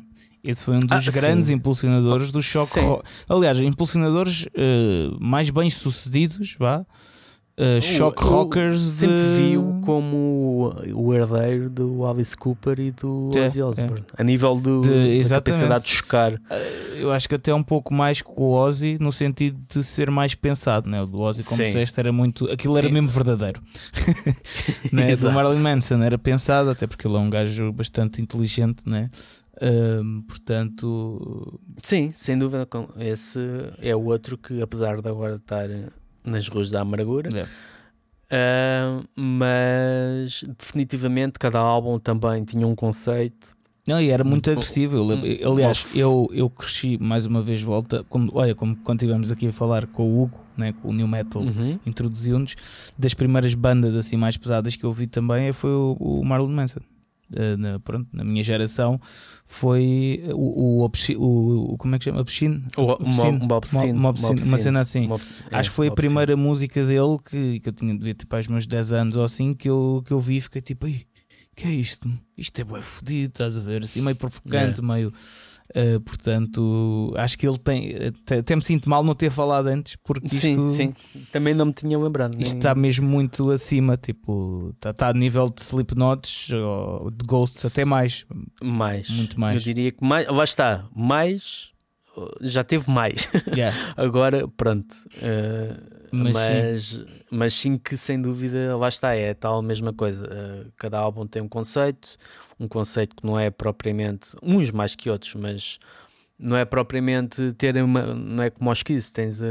Esse foi um dos ah, grandes sim. impulsionadores do choque. Aliás, impulsionadores uh, mais bem sucedidos, vá, uh, shock Eu- eu rockers. Sempre de- vi-o como o herdeiro do Alice Cooper e do É, Ozzy Osbourne. A nível do, De- da capacidade de chocar. Eu acho que até um pouco mais que o Ozzy, no sentido de ser mais pensado, né? O do Ozzy, como Sim. disseste, era muito. Aquilo era É. mesmo verdadeiro. né? Do. Marilyn Manson era pensado, até porque ele é um gajo bastante inteligente, né? Ahm, portanto, Sim, sem dúvida. Esse é o outro que, apesar de agora estar nas ruas da amargura, é. ah, mas definitivamente cada álbum também tinha um conceito. Não, e era muito Um- agressivo. Eu um- aliás, eu, eu cresci mais uma vez volta. Como, olha, como quando estivemos aqui a falar com o Hugo, né, com o New Metal, Uhum. introduziu-nos. Das primeiras bandas assim mais pesadas que eu vi também foi o, o Marilyn Manson. Eh, na, pronto, na minha geração foi o, o, Obsci- o, como é que chama? Obscene? O- Uma, cena assim. Uma obs- é, Acho que foi a primeira música dele que, que eu tinha devia tipo aos meus 10 anos ou assim que eu, que eu vi e fiquei tipo, "Ei, que é isto? Isto é bué fodido, estás a ver? Assim meio provocante, meio. Eh, portanto, acho que ele tem. Até, até me sinto mal não ter falado antes, porque isto, Sim, sim. Também não me tinha lembrado. isto nem- está mesmo muito acima. Tipo, está tá a nível de Slipknots ou de Ghosts, até mais. mais. Muito mais. Eu diria que mais. Lá está. Mais. Já teve mais. Yeah. Agora, pronto. eh, Mas mas, mas, sim. que sem dúvida, lá está, é a tal mesma coisa. eh, cada álbum tem um conceito, um conceito que não é propriamente, uns mais que outros, mas não é propriamente ter uma, não é como aos Kiss, tens eh,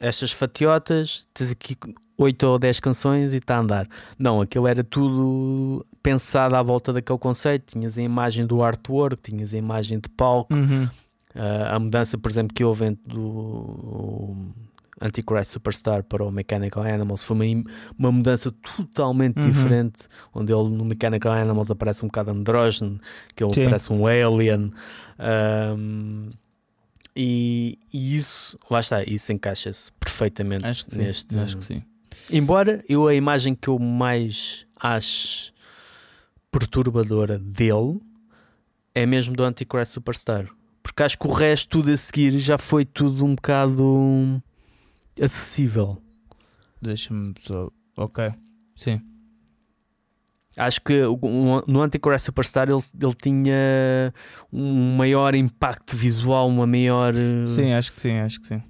estas fatiotas, tens aqui 8 ou 10 canções e está a andar. Não, aquilo era tudo pensado à volta daquele conceito. Tinhas a imagem do artwork, tinhas a imagem de palco, Uhum. Uh, a mudança, por exemplo, que houve entre do Antichrist Superstar para o Mechanical Animals foi uma, uma mudança totalmente Uhum. diferente, onde ele no Mechanical Animals aparece um bocado andrógeno, que ele Sim. parece um alien. um, e, e isso, lá está, isso encaixa-se perfeitamente Acho que sim. neste. Acho que sim. Embora eu a imagem que eu mais acho perturbadora dele é mesmo do Antichrist Superstar. Porque acho que o resto tudo a seguir já foi tudo um bocado acessível. Deixa-me só. Ok. Sim. Acho que no Antichrist Superstar ele, ele tinha um maior impacto visual, uma maior. eh, Sim, acho que sim, acho que sim.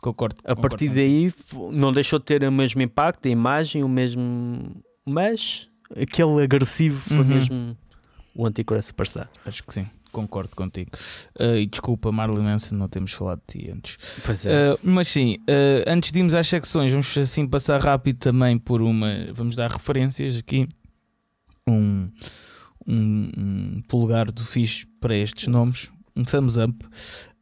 Concordo. A concordo partir daí não deixou de ter o mesmo impacto, a imagem, o mesmo. Mas aquele agressivo foi Uhum. mesmo o Antichrist Superstar. Acho que sim, concordo contigo. Uh, e desculpa, Marley Manson, não temos falado de ti antes. Pois é. Uh, mas sim, uh, antes de irmos às secções, vamos assim passar rápido também por uma. Vamos dar referências aqui. Um, um, um polegar do fixe para estes nomes. Um thumbs up.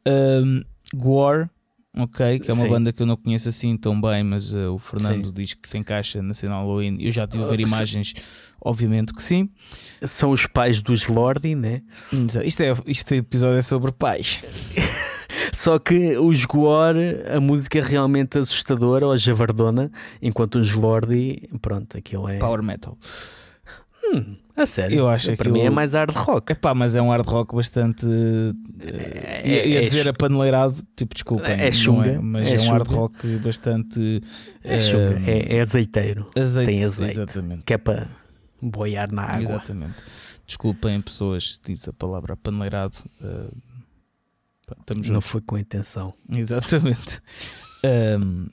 Um, Gore, ok, que é uma Sim. banda que eu não conheço assim tão bem, mas uh, o Fernando diz que se encaixa na cena Halloween. Eu já tive a ver Ah, que se- imagens, obviamente que sim. São os pais dos Lordi, né? Isto, é, este episódio é sobre pais. Só que os Gore, a música é realmente assustadora ou javardona, enquanto os Lordi, pronto, aquilo é. Power metal. Hum, a sério. Eu acho Para mim é mais hard rock. Epá, mas é um hard rock bastante. É- ia, ia é- dizer é- apaneleirado, tipo, desculpa. É não chunga, mas é é, um hard rock bastante. É, chunga, eh, é, é azeiteiro, azeite, tem azeite. Exatamente. que é para boiar na água. Exatamente. Desculpem, pessoas dizem a palavra apaneleirado. eh, estamos Não foi com intenção. Exatamente. Ahm,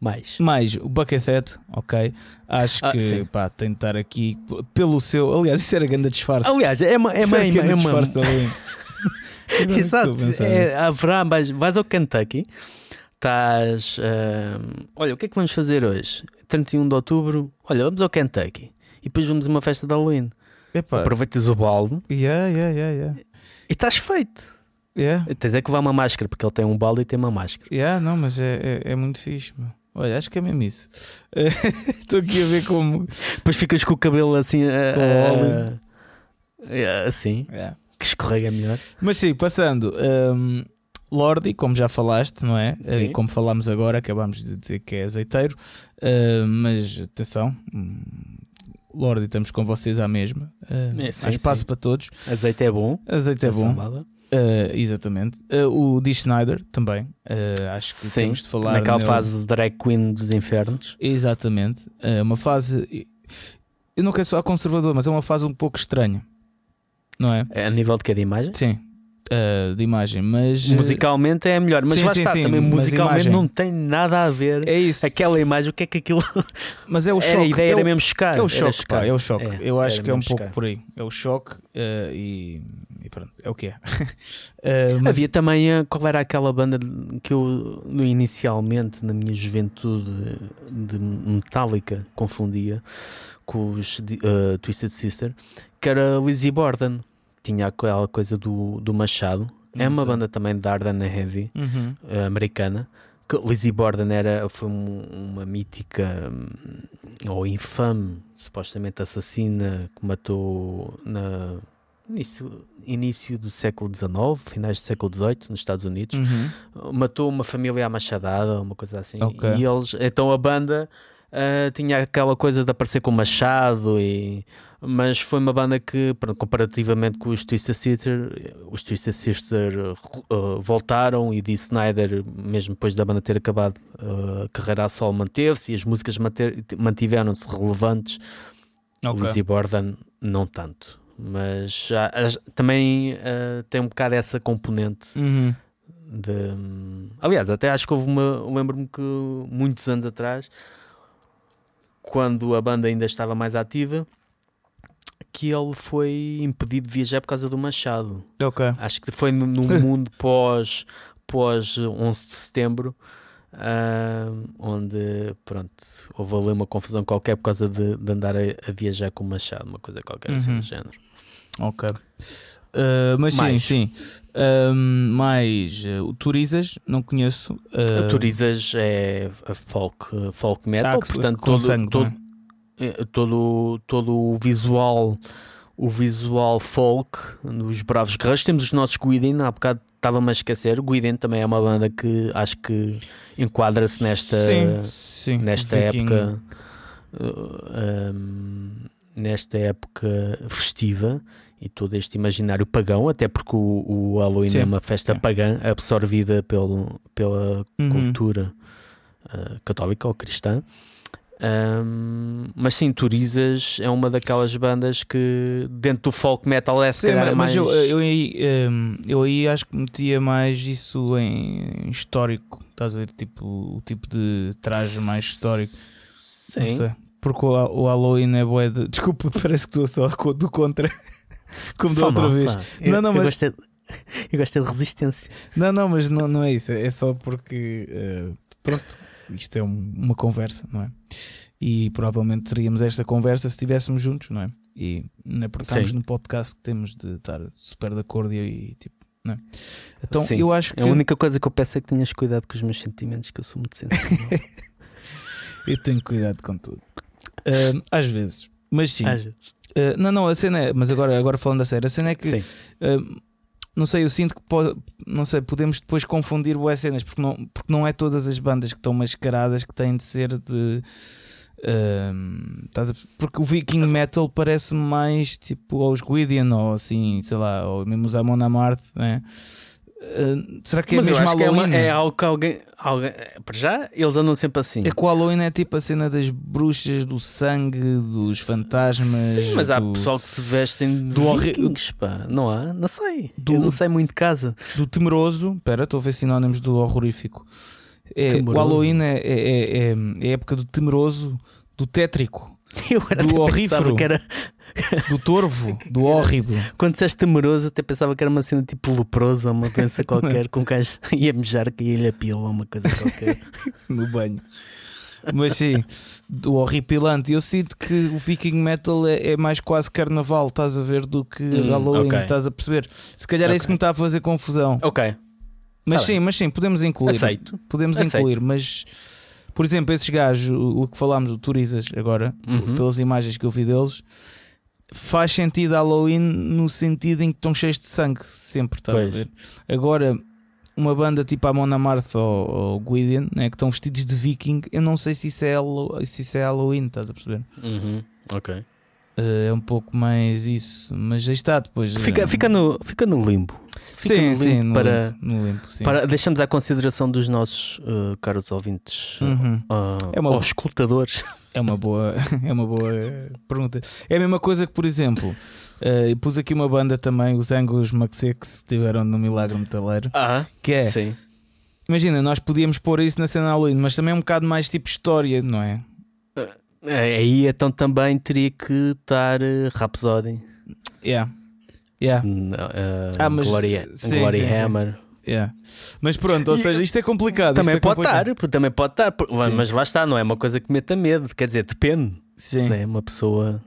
Mais. mais o Buckethead, ok. Acho Ah, que sim. pá, tem de estar aqui pelo seu. Aliás, isso era grande disfarce. Aliás, é uma. É uma, é uma, é uma- Exato. É, haverá, vais, vais ao Kentucky, estás. ahm, olha, o que é que vamos fazer hoje? 31 de outubro, olha, vamos ao Kentucky e depois vamos a uma festa de Halloween. Epá, Aproveitas o balde yeah, yeah, yeah, yeah. e estás feito. Yeah. Tens é que levar uma máscara, porque ele tem um balde e tem uma máscara. Yeah, não, mas é, é, é muito fixe. meu. Olha, acho que é mesmo isso. Estou aqui a ver como. Depois ficas com o cabelo assim. ah, óleo. ah, assim, Yeah. que escorrega melhor. Mas sim, passando. Um, Lordi, como já falaste, não é? Sim. E como falámos agora, acabámos de dizer que é azeiteiro. Uh, mas atenção, hum, Lordi, estamos com vocês à mesma. Uh, É, sim, há espaço sim. para todos. Azeite é bom. Azeite é bom. salada. Uh, exatamente. Uh, o Dee Snyder também. Uh, acho que Sim, temos de falar. naquela nele. fase drag queen dos infernos. Exatamente. É uma fase. Eu não quero soar conservador, mas é uma fase um pouco estranha. Não é? É a nível de cada imagem. Sim. De imagem. Mas. Musicalmente é melhor, mas Sim, lá sim, está, sim, também musicalmente imagem- não tem nada a ver. É isso. Aquela imagem, o que é que aquilo. Mas é o choque. a ideia é era o, mesmo chocar. é o choque, chocar. pá, é o choque. É, Eu acho que é um mesmo pouco chocar. por aí. É o choque e, e pronto, é o que é. Uh, mas- Havia também a, qual era aquela banda que eu inicialmente na minha juventude de Metallica confundia com os uh, Twisted Sister, que era Lizzie Borden. Tinha aquela coisa do, do Machado. É uma sei. banda também de Arden Heavy, Uhum. uh, americana. Que Lizzie Borden era, foi um- uma mítica hum, ou infame, supostamente assassina, que matou na início, início do século XIX, finais do século XVIII, nos Estados Unidos. Uhum. Matou uma família à machadada, uma coisa assim. Ok. E eles, então a banda ah, tinha aquela coisa de aparecer com machado, e, mas foi uma banda que, comparativamente com os Twisted Sister, os Twisted Sister ah, voltaram e Dee Snyder, mesmo depois da banda ter acabado ah, a carreira a solo, manteve-se e as músicas mantiveram-se relevantes. Ok. Lizzie Borden não tanto. Mas já, as- também ah, tem um bocado essa componente Uhum. de. hum, Aliás, até acho que houve uma. Lembro-me que muitos anos atrás, quando a banda ainda estava mais ativa, que ele foi impedido de viajar por causa do Machado. Ok. Acho que foi no, no mundo pós, pós 11 de setembro. ah, onde pronto houve ali uma confusão qualquer por causa de, de andar a, a viajar com o Machado, uma coisa qualquer assim Uhum. do género. Ok. Uh, mas Mais. sim, sim. Um, mais uh, o Turizas, não conheço. Uh, Turizas é folk, folk metal, ah, portanto todo, sangue, todo, é? eh, todo, todo o visual o visual folk dos Bravos Guerreiros temos os nossos Guiden há bocado estava-me a esquecer Guiden também é uma banda que acho que enquadra-se nesta sim, sim. nesta Viking. época uh, um, nesta época festiva e todo este imaginário pagão até porque o, o Halloween Sim, é uma festa sim. pagã absorvida pelo, pela Uhum. cultura uh, católica ou cristã. Um, mas sim, Turizas é uma daquelas bandas que dentro do folk metal é Sim, mas mais. eu, eu, aí, eu aí acho que metia mais isso em histórico. Estás a ver? Tipo, o tipo de traje mais histórico. Sim. Porque o, o Halloween é bué de. Desculpa, parece que estou só do contra. Como da outra vez. Eu, Não, não, eu mas- gosto é de- eu gosto é de resistência. Não, não, mas não, não é isso. É só porque. eh, pronto, isto é um- uma conversa, não é? E provavelmente teríamos esta conversa se estivéssemos juntos, não é? E não é porque estamos num podcast que temos de estar super de acordo e, e, tipo, não é? Então Sim. eu acho que. A única coisa que eu peço é que tenhas cuidado com os meus sentimentos, que eu sou muito sensível. Eu tenho cuidado com tudo. Ah, às vezes. Mas sim. Às vezes. Ah, não, não, a cena é. Mas agora, agora falando a sério, a cena é que. Ah, não sei, eu sinto que pode, não sei, podemos depois confundir boas cenas, porque não, porque não é todas as bandas que estão mascaradas que têm de ser de. porque o Viking Metal parece mais tipo aos Gwydion ou assim, sei lá, ou mesmo os Amon Amarth, né? Ah, será que é Mas eu mesmo acho que é, Halloween? uma, é algo que alguém, alguém. Para já, eles andam sempre assim. É que o Halloween é tipo a cena das bruxas, do sangue, dos fantasmas. Sim, mas há do, pessoal que se vestem do vikings, pá. Não há? Não sei. Do- Eu não sei muito de casa. do temeroso. Espera, estou a ver sinónimos do horrorífico. É, o. Halloween é, é, é, é- a época do temeroso, do tétrico, Eu era Do horrífero. que era. Do torvo, do hórrido. Quando disseste temeroso, até pensava que era uma cena tipo leprosa, uma doença qualquer, com um gajo ia mejar, caía-lhe a pila, uma coisa qualquer. no banho. Mas sim, do horripilante. Eu sinto que o Viking Metal é, é mais quase carnaval, estás a ver, do que Hum, Halloween, ok. estás a perceber? Se calhar é isso que me está a fazer confusão. ok, Mas Tá sim, bem. mas sim, podemos incluir. aceito. Podemos Aceito. incluir, mas por exemplo, esses gajos, o, o que falámos, o Turizas, agora, Uhum. pelas imagens que eu vi deles, faz sentido Halloween no sentido em que estão cheios de sangue, sempre, estás a Pois. ver? Agora, uma banda tipo a Mona Amarth ou, ou Gwydion, né, que estão vestidos de viking, eu não sei se isso é, se isso é Halloween, estás a perceber? Uhum. Ok. Uh, é um pouco mais isso, mas aí está depois. Fica, uh, fica, no, fica no limbo. Fica sim, no limbo sim, para, no limpo, sim. para deixamos à consideração dos nossos uh, caros ouvintes Uhum. uh, É uma- ou escutadores. É uma boa, é uma boa eh, pergunta. É a mesma coisa que, por exemplo, eh, eu pus aqui uma banda também, os Angus Maxix, que estiveram no Milagre Metaleiro, Ah, que é, sim. imagina, nós podíamos pôr isso na cena Halloween, mas também é um bocado mais tipo história, não é? É, Aí então também teria que estar uh, Rhapsody, Yeah. Yeah. Uh, Ah, mas- Gloria, sim, Glory sim, sim. Hammer. Yeah. Mas pronto, ou seja, isto é complicado. Também é pode complicado. estar, também pode estar, Sim. mas lá está, não é uma coisa que meta medo, quer dizer, depende. Sim, Né? Uma pessoa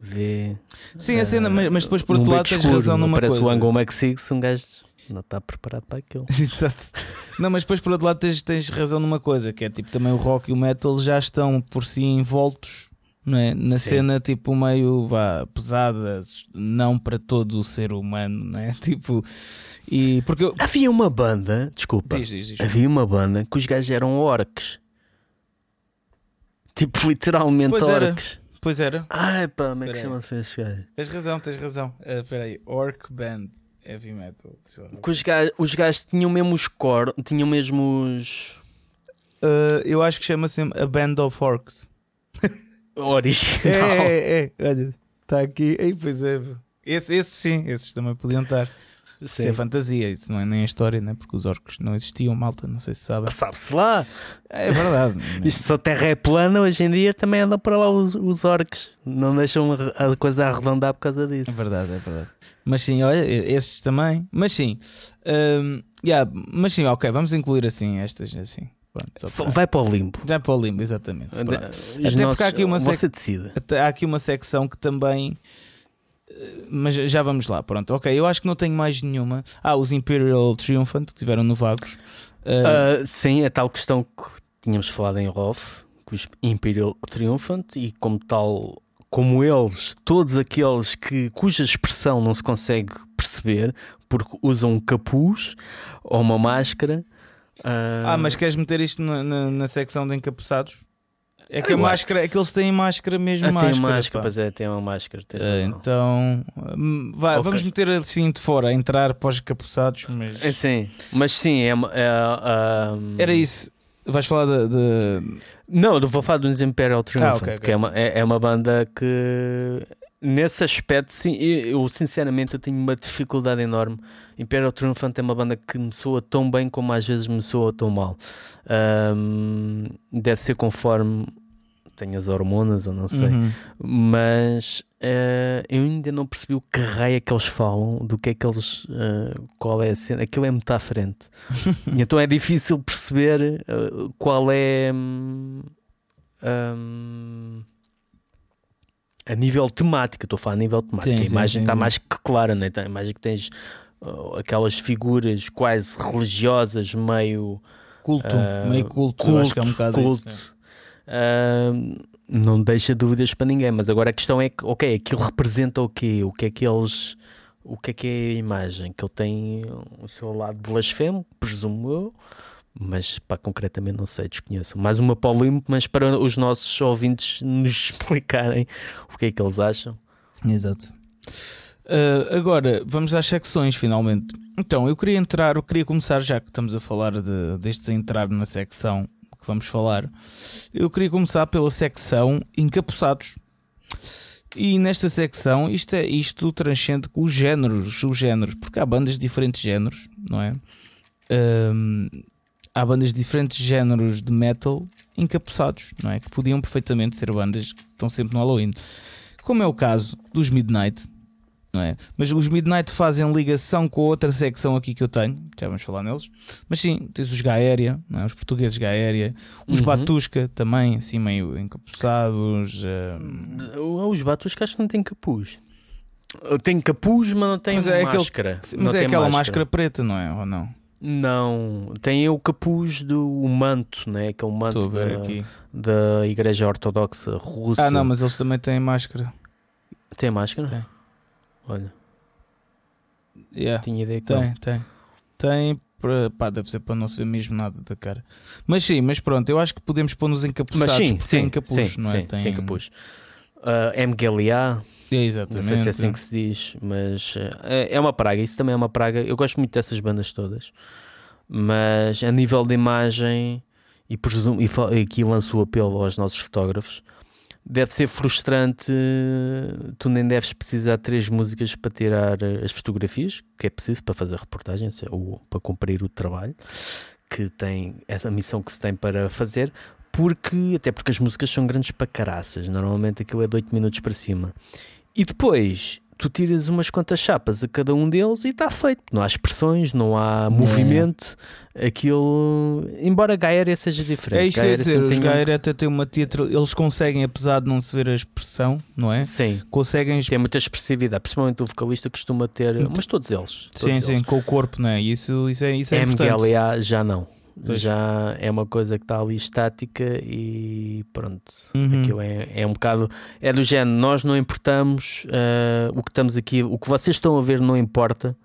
vê. sim a cena, mas, mas depois por outro lado beco tens escuro, razão numa Parece coisa. o Angle Max Six, um gajo não está preparado para aquilo. Exato. Não, mas depois por outro lado tens, tens razão numa coisa, que é tipo também o rock e o metal já estão por si envoltos não é? na Sim. cena tipo meio vá, pesada, não para todo o ser humano, não é? Tipo, e porque eu. Havia uma banda, desculpa, Diz, diz, diz. havia uma banda que os gajos eram orcs. Tipo, literalmente Pois era. orcs. Pois era, Ai pá, como é que chamam-se esses gajos? tens razão, tens razão. Espera aí, Orc Band Heavy Metal. Que os gajos, os gajos tinham mesmo os cor, tinham mesmo os Eh, eu acho que chama-se A Band of Orcs. original. É, é, é, olha, está aqui. Ei, pois é. Esse, esses sim, esses também podiam estar. Isso Sim. é fantasia, isso não é nem a história, né? porque os orcos não existiam, malta, não sei se sabem. Sabe-se lá. É verdade. Isto se a terra é plana, hoje em dia também andam para lá os, os orcs. Não deixam a, coisa arredondar por causa É disso. verdade, é verdade. Mas sim, olha, esses também. Mas sim, hum, yeah, mas sim, ok, vamos incluir assim estas assim. Pronto, para- Vai para o limbo. Já para o limbo, exatamente. pronto. Até porque há aqui uma sec-. Até há aqui uma secção que também. Mas já vamos lá, pronto. Ok, eu acho que não tenho mais nenhuma. Ah, os Imperial Triumphant que tiveram no Vagos. Uh, Ah, sim, a tal questão que tínhamos falado em off, que os Imperial Triumphant, e como tal, como eles, todos aqueles que, cuja expressão não se consegue perceber, porque usam um capuz ou uma máscara. ah, ah, mas queres meter isto na, na, na secção de encapuçados? É que a máscara, é que eles têm máscara mesmo ah, tem máscara. máscara, pá. pois é, tem uma máscara. razão. então, hum, vá, Ok. vamos meter assim de fora, entrar para os encapuçados, mas É, sim, mas sim, é, é, ah, era isso. Vais falar de, de- Não, vou falar dos Imperial Triumphant, Ah, ok, ok. que é uma, é, é uma banda que nesse aspecto, sim, eu, sinceramente eu tenho uma dificuldade enorme. Imperial Triumphant é uma banda que me soa tão bem como às vezes me soa tão mal. Ahm, deve ser conforme tenho as hormonas ou não sei, Uhum. mas eh, eu ainda não percebi o que raio é que eles falam, do que é que eles, eh, qual é a cena, aquilo é muito à frente. então é difícil perceber eh, qual é hum, hum, a nível temático. Estou a falar a nível temático. Sim, a imagem está mais que clara, né? Então, a imagem que tens oh, aquelas figuras quase religiosas, meio culto, Ah, meio culto, eu acho que é um bocado culto. isso. Ah, não deixa dúvidas para ninguém, mas agora a questão é que, ok, aquilo representa o quê? O que é que eles. O que é que é a imagem? Que ele tem o seu lado blasfemo, presumo eu, mas pá, concretamente não sei, desconheço. Mais uma para o limpo, mas para os nossos ouvintes nos explicarem o que é que eles acham. Exato. Uh, agora, vamos às secções finalmente. Então, eu queria entrar, eu queria começar, já que estamos a falar de, destes a entrar na secção que vamos falar, eu queria começar pela secção encapuçados. E nesta secção, isto, é, isto transcende com os géneros, os géneros, porque há bandas de diferentes géneros, não é? Um, há bandas de diferentes géneros de metal encapuçados, não é? Que podiam perfeitamente ser bandas que estão sempre no Halloween como é o caso dos Midnight, não é? Mas os Midnight fazem ligação com a outra secção aqui que eu tenho, já vamos falar neles. Mas sim, tens os Gaéria, é? os portugueses Gaéria, os Uhum. Batusca também, assim meio encapuçados. hum, Os batos que acho que não têm capuz. Tem capuz, mas não tem Mas é aquele- máscara. mas Não é aquela máscara. preta, não é? Ou não? Não, tem o capuz do o manto, né? que é o manto da, aqui. da Igreja Ortodoxa Russa. Ah, não, mas eles também têm máscara. Tem máscara? Tem. Olha, Yeah. tinha ideia que não. Tem, tem. Tem, para- pá, deve ser para não ser mesmo nada da cara. Mas sim, mas pronto, eu acho que podemos pôr nos encapuçados. Mas sim, porque sim, tem capuz, sim, não é? sim, tem capuz. Uh, MGLA, É, exatamente. não sei se é assim que se diz, mas eh, é, é uma praga. Isso também é uma praga. Eu gosto muito dessas bandas todas, mas a nível de imagem, e, presumo, e aqui lanço o apelo aos nossos fotógrafos, deve ser frustrante. Tu nem deves precisar de três músicas para tirar eh, as fotografias, que é preciso para fazer reportagens ou para cumprir o trabalho que tem, essa missão que se tem para fazer. Porque, até porque as músicas são grandes para caraças, normalmente aquilo é de 8 minutos para cima. E depois tu tiras umas quantas chapas a cada um deles e está feito. Não há expressões, não há movimento. Aquilo, embora Gaia seja diferente. É isto que eu ia Gaia dizer, os tem um- até têm uma teatro, eles conseguem, apesar de não se ver a expressão, não é? Sim, Conseguem tem muita expressividade, principalmente o vocalista costuma ter, mas todos eles. Todos sim, sim, eles. com o corpo, não é? Isso, isso é, isso é importante. MGLA já não. Pois. Já é uma coisa que está ali estática e pronto. Uhum. Aquilo é, é um bocado. É do género, nós não importamos eh, o que estamos aqui, o que vocês estão a ver não importa.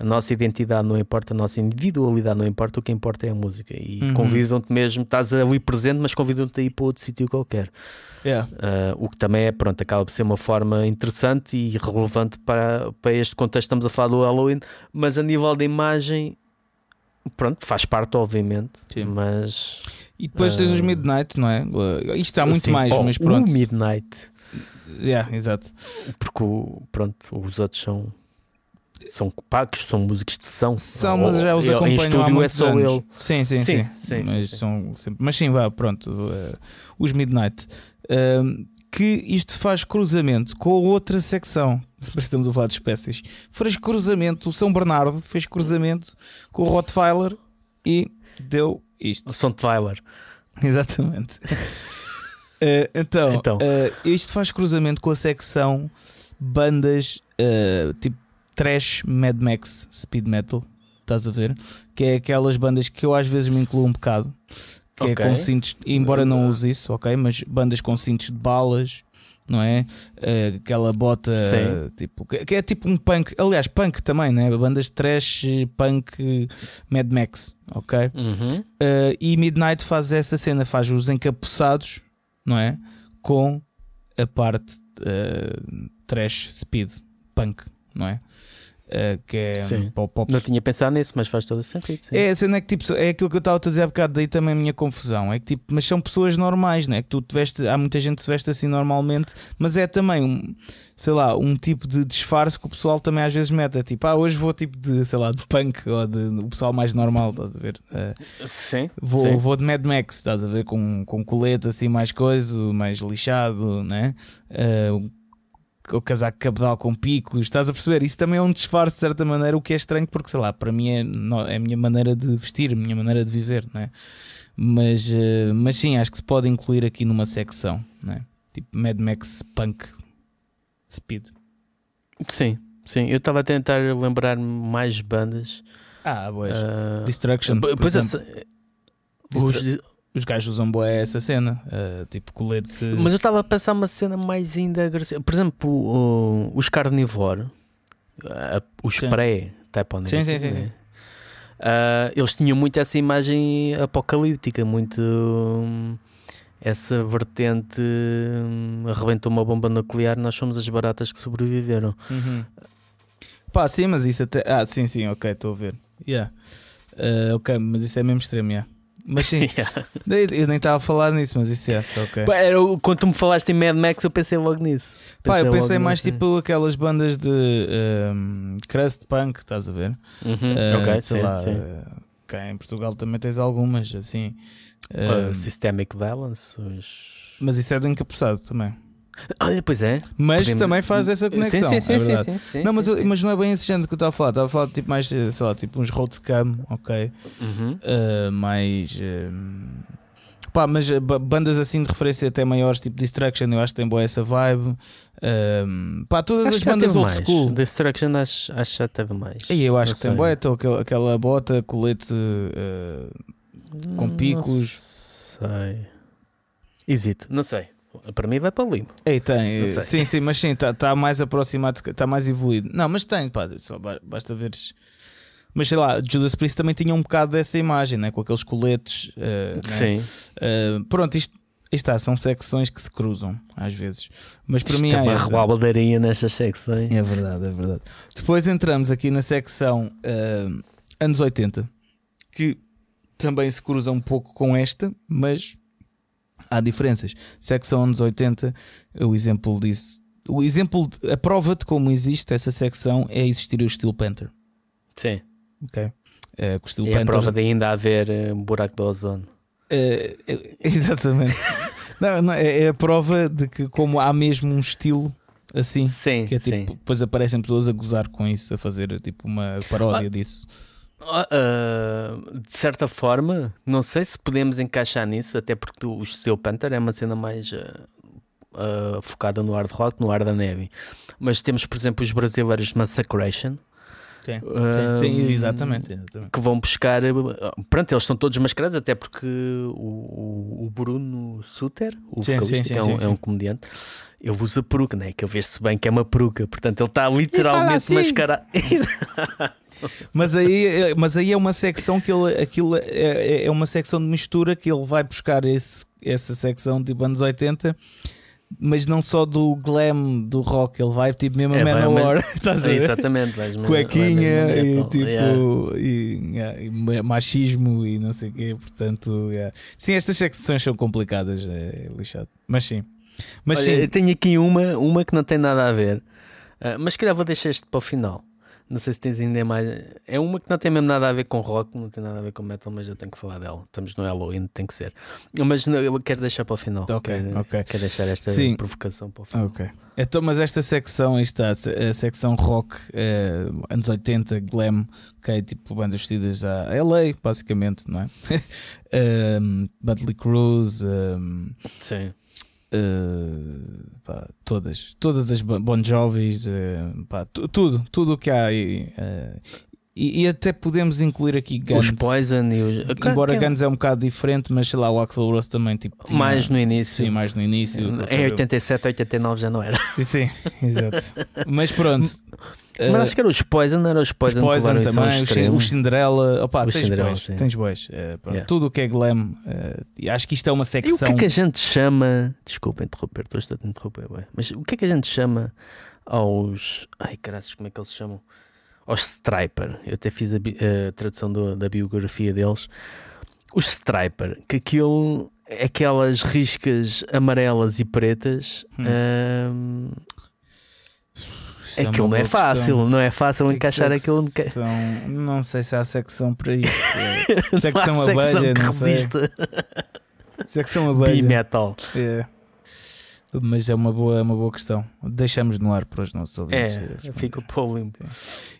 A nossa identidade não importa, a nossa individualidade não importa, o que importa é a música. E Uhum. convidam-te mesmo, estás ali presente, mas convidam-te a ir para outro sítio qualquer. Yeah. Uh, o que também é, pronto, acaba por ser uma forma interessante e relevante para, para este contexto. Estamos a falar do Halloween, mas a nível de imagem, pronto, faz parte, obviamente. Sim. Mas E depois tens os Ah. Midnight, não é? Uh, Isto está muito Sim, mais, oh, mas pronto. O Midnight, Yeah, exato. porque pronto, os outros são. São pagos, são músicos de sessão. São, mas já os acompanho Em há estúdio é só anos. ele. Sim, sim, sim. Sim, sim, sim, mas, sim. São sempre... mas sim, vá, pronto. uh, os Midnight. Um, que isto faz cruzamento com outra secção. Estamos a falar de espécies. Fez cruzamento, o São Bernardo fez cruzamento com o Rottweiler e deu isto. O Som de Weiler. Exatamente. Eh, então, Então. eh, isto faz cruzamento com a secção bandas eh, tipo trash Mad Max Speed Metal. Estás a ver? Que é aquelas bandas que eu às vezes me incluo um bocado. Que Ok. é com cintos, embora não use isso, ok? Mas bandas com cintos de balas, não é? Eh, aquela bota Sim. tipo que, é tipo um punk, aliás, punk também, né? Bandas trash, punk, Mad Max, ok? Uhum. Uh, e Midnight faz essa cena, faz os encapuçados, não é? Com a parte uh, trash speed punk, não é? Uh, que é Sim. pop, pop- Não tinha pensado nisso, mas faz todo o sentido. Sim. É a cena que tipo, é aquilo que eu estava a dizer há bocado, daí também a minha confusão. É que tipo, mas são pessoas normais, né? Que tu te vestes, há muita gente que se veste assim normalmente, mas é também um, sei lá, um tipo de disfarce que o pessoal também às vezes mete. É tipo, ah, hoje vou tipo de, sei lá, de punk ou de, o pessoal mais normal, estás a ver? Uh, Sim. Vou, sim. vou de Mad Max, estás a ver? Com, com colete assim mais coisa, mais lixado, né? Eh, o- o casaco cabedal com picos, estás a perceber? Isso também é um disfarce de certa maneira, o que é estranho, porque sei lá, para mim é, é a minha maneira de vestir, a minha maneira de viver, né? Mas, eh, mas sim, acho que se pode incluir aqui numa secção, né? Tipo Mad Max Punk Speed. Sim, sim. Eu estava a tentar lembrar-me mais bandas. Ah, boas. Ah, Destruction. Pois exemplo. essa- Distra- os- Os gajos usam boa essa cena, eh, tipo colete. Mas eu estava a pensar uma cena mais ainda agressiva. Por exemplo, o- os carnivore, ah, os Sim. pré, type on Sim, sim, sim, sim. Ah, eles tinham muito essa imagem apocalíptica, muito hum, essa vertente hum, arrebentou uma bomba nuclear, nós somos as baratas que sobreviveram. Uhum. Pá, sim, mas isso até. Ah, sim, sim, ok, estou a ver. Yeah. Uh, ok, mas isso é mesmo extremo, yeah. Mas sim, daí eu nem estava a falar nisso, mas isso é, tá ok. Era quando tu me falaste em Mad Max, eu pensei logo nisso. Pá, eu pensei mais nessa- tipo aquelas bandas de um, crust punk, estás a ver? Uhum, Uh, ok, sei sim, lá, sim. cá em Portugal também tens algumas, assim. Uh, Um, Systemic Violence. Os... mas isso é do encapuçado também. Olha, pois é. Mas Podemos- também faz essa conexão. Sim, sim, sim, é sim, verdade. sim, sim, Não, mas, sim, sim. mas não é bem esse género que eu estava a falar. Estava a falar tipo mais, sei lá, tipo uns road scam, ok. Uhum. Uh, mais. uh, pá, mas ba- bandas assim de referência até maiores, tipo Destruction, eu acho que tem boa essa vibe. Um, pá, todas Acho as bandas old mais. school. Destruction acho, acho que já teve mais. E eu acho Não que tem boa, então, aquela, aquela bota, colete. uh, com Não picos. sei. Hesito, não sei. Para mim vai para o limbo. Ei, tem, uh, sim, sim, mas sim, está tá mais aproximado, está mais evoluído. Não, mas tem, pá, só ba- basta veres. Mas sei lá, Judas Priest também tinha um bocado dessa imagem, né? com aqueles coletes. uh, né? Sim. Uh, pronto, isto aí está, são secções que se cruzam às vezes. Mas para Isto mim é há uma rebaldaria nestas secções. É verdade, é verdade. Depois entramos aqui na secção ah, anos 80, que também se cruza um pouco com esta, mas há diferenças. Secção anos 80, o exemplo disso. O exemplo, a prova de como existe essa secção é existir o Steel Panther. Sim. Ok? Com o Steel E a Panther. prova de ainda haver eh, um buraco do ozono. Eh, exatamente. não, não, é, é a prova de que, como há mesmo um estilo assim, Sim, que é tipo, sim. depois aparecem pessoas a gozar com isso, a fazer tipo uma paródia disso. Ah, de certa forma, não sei se podemos encaixar nisso, até porque o Steel Panther é uma cena mais ah, ah, focada no hard rock, no hard da neve. Mas temos, por exemplo, os brasileiros de Massacration. Sim, sim, exatamente. exatamente. Que vão buscar. Pronto, eles estão todos mascarados, até porque o, o- Bruno Suter, o Sim, vocalista, sim, sim, é, um, é um comediante, ele usa peruca, né? que ele vê-se bem que é uma peruca, portanto ele está literalmente assim. mascarado. Mas aí, mas aí é uma secção que ele aquilo é, é- é uma secção de mistura que ele vai buscar esse, essa secção tipo anos 80, mas não só do glam do rock, ele vai tipo mesmo a É, ao Manowar, estás a ver? Exatamente, Cuequinha e tipo yeah. e, yeah, e ma- machismo e não sei o quê, portanto, yeah. sim, estas secções são complicadas, é lixado, mas sim, mas Olha, sim, tenho aqui uma, uma que não tem nada a ver, ah, mas se calhar vou deixar este para o final. Não sei se tens ainda mais. É uma que não tem mesmo nada a ver com rock, não tem nada a ver com metal, mas eu tenho que falar dela. Estamos no Halloween, tem que ser. Mas não, eu quero deixar para o final. Ok, quero, ok. quero deixar esta Sim. provocação para o final. Ok. Então, mas esta secção aí está, a secção rock, eh, anos 80, glam, ok, tipo bandas vestidas a LA, basicamente, não é? um, Budley Cruz, um, Sim. Eh, pá, todas, todas as Bon Jovis, eh, pá, tu- tudo, tudo o que há aí. eh, e, e até podemos incluir aqui Guns. Os Poison e os. Embora que- Guns é um bocado diferente, mas sei lá, o Axel Rose também tipo, tinha- mais no início. Sim, mais no início. Em cabelo. 87, 89 já não era. Sim, exato. Mas pronto. Mas acho que era os Poison, era os os Poison, Poison que também, os, extremo. os Cinderella, opa, Os tens Cinderella, sim. tens bois. Eh, pronto, Yeah. Tudo o que é glam, eh, e acho que isto é uma E o que secção. é que a gente chama. Desculpa interromper, estou a interromper, ué. mas o que é que a gente chama aos. Ai caraças, como é que eles se chamam? Aos Striper. Eu até fiz a, bi- a tradução do- da biografia deles. Os Striper, que aquilo. Aquelas riscas amarelas e pretas. Hum. ahm, Isso aquilo não é fácil, questão. não é fácil encaixar aquilo. secção- Não sei se há secção para isto. há secção secção abelha, que não sei. resista. Secção abelha. Bi-metal. É. Mas é uma boa, é uma boa questão. Deixamos no ar para os nossos ouvintes. É, responder. fica para o limpo.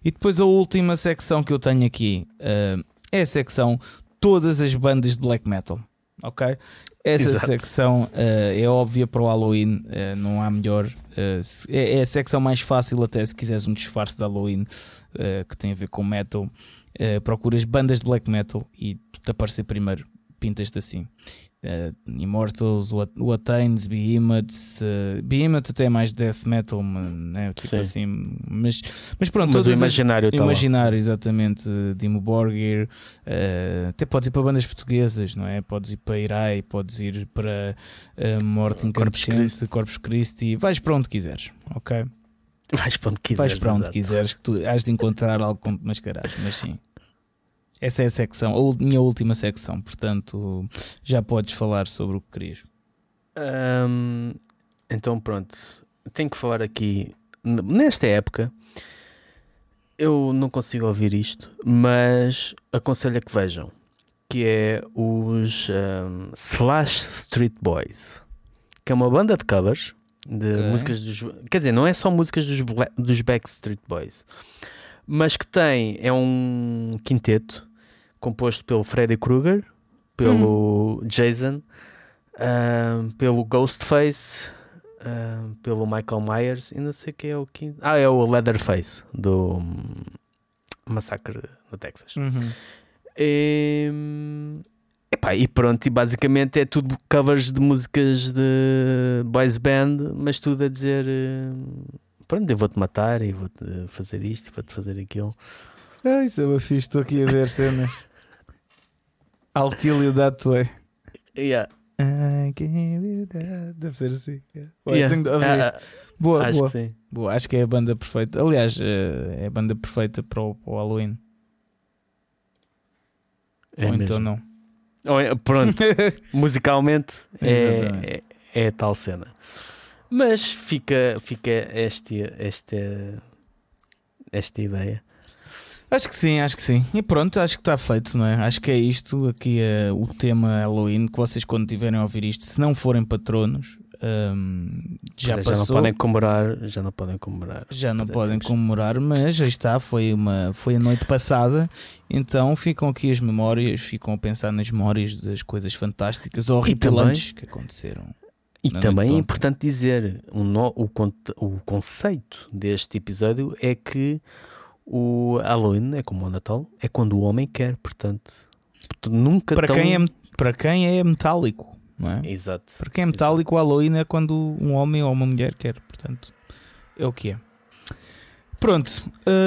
E depois a última secção que eu tenho aqui eh, é a secção todas as bandas de black metal. Ok? Essa Exato. secção eh, é óbvia para o Halloween, eh, não há melhor. se- é, é a secção mais fácil, até se quiseres um disfarce de Halloween que tem a ver com metal. Procuras bandas de black metal e te aparecer primeiro, pintas-te assim. Eh, Immortals, What, What Ains, Behemoths, uh, Behemoth até é mais death metal, né? tipo Sim. assim, mas, mas pronto, Mas o todas as- imaginário lá. Imaginário, exatamente. Dimo Borgir, eh, até podes ir para bandas portuguesas, não é? Podes ir para Irai, podes ir para eh, Morte Corpus Incandescente, Corpus Christi, vais para onde quiseres, ok? Vais para onde quiseres. vais para onde exato. quiseres, que tu has de encontrar algo com te mascarares, mas sim. Essa é a secção, a minha última secção, portanto já podes falar sobre o que querias. Hum, então pronto, tenho que falar aqui. Nesta época, eu não consigo ouvir isto, mas aconselho a que vejam, que é os hum, Slash Street Boys, que é uma banda de covers de Ok. músicas dos. Quer dizer, não é só músicas dos, dos Backstreet Boys, mas que tem, é um quinteto composto pelo Freddy Krueger, pelo Jason, ahm, pelo Ghostface, ahm, pelo Michael Myers e não sei quem é o quinto. Ah, é o Leatherface do hum, Massacre no Texas. E, epá, e pronto, e basicamente é tudo covers de músicas de boys band, mas tudo a dizer hum, pronto, eu vou-te matar e vou-te fazer isto e vou-te fazer aquilo. Ah, isso é fixe, estou aqui a ver cenas. I'll kill you that way. Yeah. I can't do that. Deve ser assim. Ué, Yeah. tenho de ouvir Ah, isto. ah, Boa, acho boa. que sim. boa. Acho que é a banda perfeita. Aliás, eh, é a banda perfeita para o, para o Halloween. É Ou mesmo. então não. Ou é- Pronto, musicalmente é, é, é tal cena. Mas fica, fica este, esta, esta ideia. Acho que sim, acho que sim. E pronto, acho que está feito, não é? Acho que é isto aqui é o tema Halloween. Que vocês, quando tiverem a ouvir isto, se não forem patronos, hum, já é, passou. já não podem comemorar, já não podem comemorar. Já não podem temos- comemorar, mas aí está, foi, uma, foi a noite passada, então ficam aqui as memórias, ficam a pensar nas memórias das coisas fantásticas ou horripilantes que aconteceram. E também é importante dizer: o, no- o, o conceito deste episódio é que o Halloween é como o Natal, é quando o homem quer, portanto, nunca Para tão- quem, é, para quem é metálico, não é? Exato. Para quem é metálico, o Halloween é quando um homem ou uma mulher quer, portanto, é o que é. Pronto,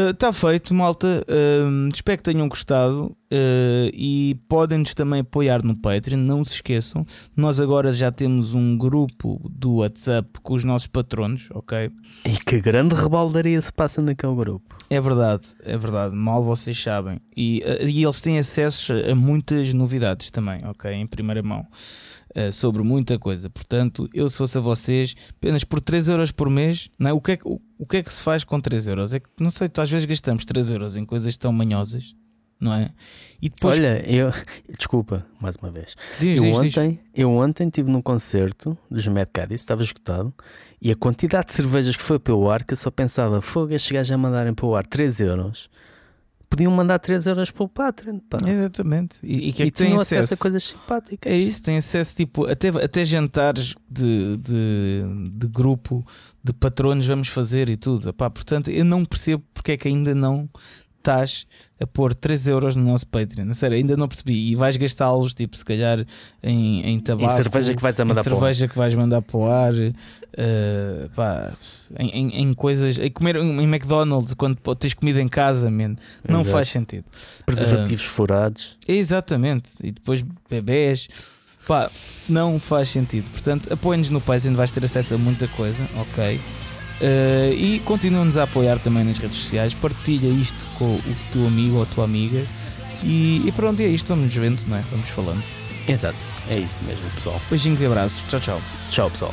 está feito, malta. Uh, espero que tenham gostado uh, e podem-nos também apoiar no Patreon. Não se esqueçam, nós agora já temos um grupo do WhatsApp com os nossos patronos, ok? E que grande rebaldaria se passa naquele grupo. É verdade, é verdade, mal vocês sabem. E, uh, e eles têm acesso a muitas novidades também, ok? Em primeira mão. uh, sobre muita coisa. Portanto, eu se fosse a vocês, apenas por 3 euros por mês, não é? o, que é que, o, o que é que se faz com 3 euros? É que, não sei, tu às vezes gastamos 3 euros em coisas tão manhosas, não é? E depois. Olha, eu. Desculpa, mais uma vez. diz, eu, diz, diz. ontem, eu ontem estive num concerto dos Mad Caddies, estava esgotado, e a quantidade de cervejas que foi pelo ar, que eu só pensava, fogo, estes gajos a mandarem pelo ar 3 euros. Podiam mandar 3 euros pelo Patreon, pá. Exatamente. E, e que é que tem tinham acesso? acesso a coisas simpáticas. É isso, tem acesso tipo, até, até jantares de, de, de grupo de patronos vamos fazer e tudo. Epá, portanto, eu não percebo porque é que ainda não estás a pôr 3 euros no nosso Patreon. A sério, ainda não percebi. E vais gastá-los, tipo, se calhar em, em tabaco. Em cerveja que vais a mandar para o ar. cerveja que vais mandar para o ar, eh, pá, em, em, em coisas, em comer em McDonald's quando tens comida em casa, man. não Exato. faz sentido. Preservativos furados. Exatamente. E depois bebés. Pá, não faz sentido. Portanto, apoia-nos no Patreon, vais ter acesso a muita coisa, ok? Eh, e continua-nos a apoiar também nas redes sociais. Partilha isto com o teu amigo ou a tua amiga. E, e pronto, é isto. Vamos nos vendo, não é? Vamos falando. Exato, é isso mesmo, pessoal. Beijinhos e abraços. Tchau, tchau. Tchau, pessoal.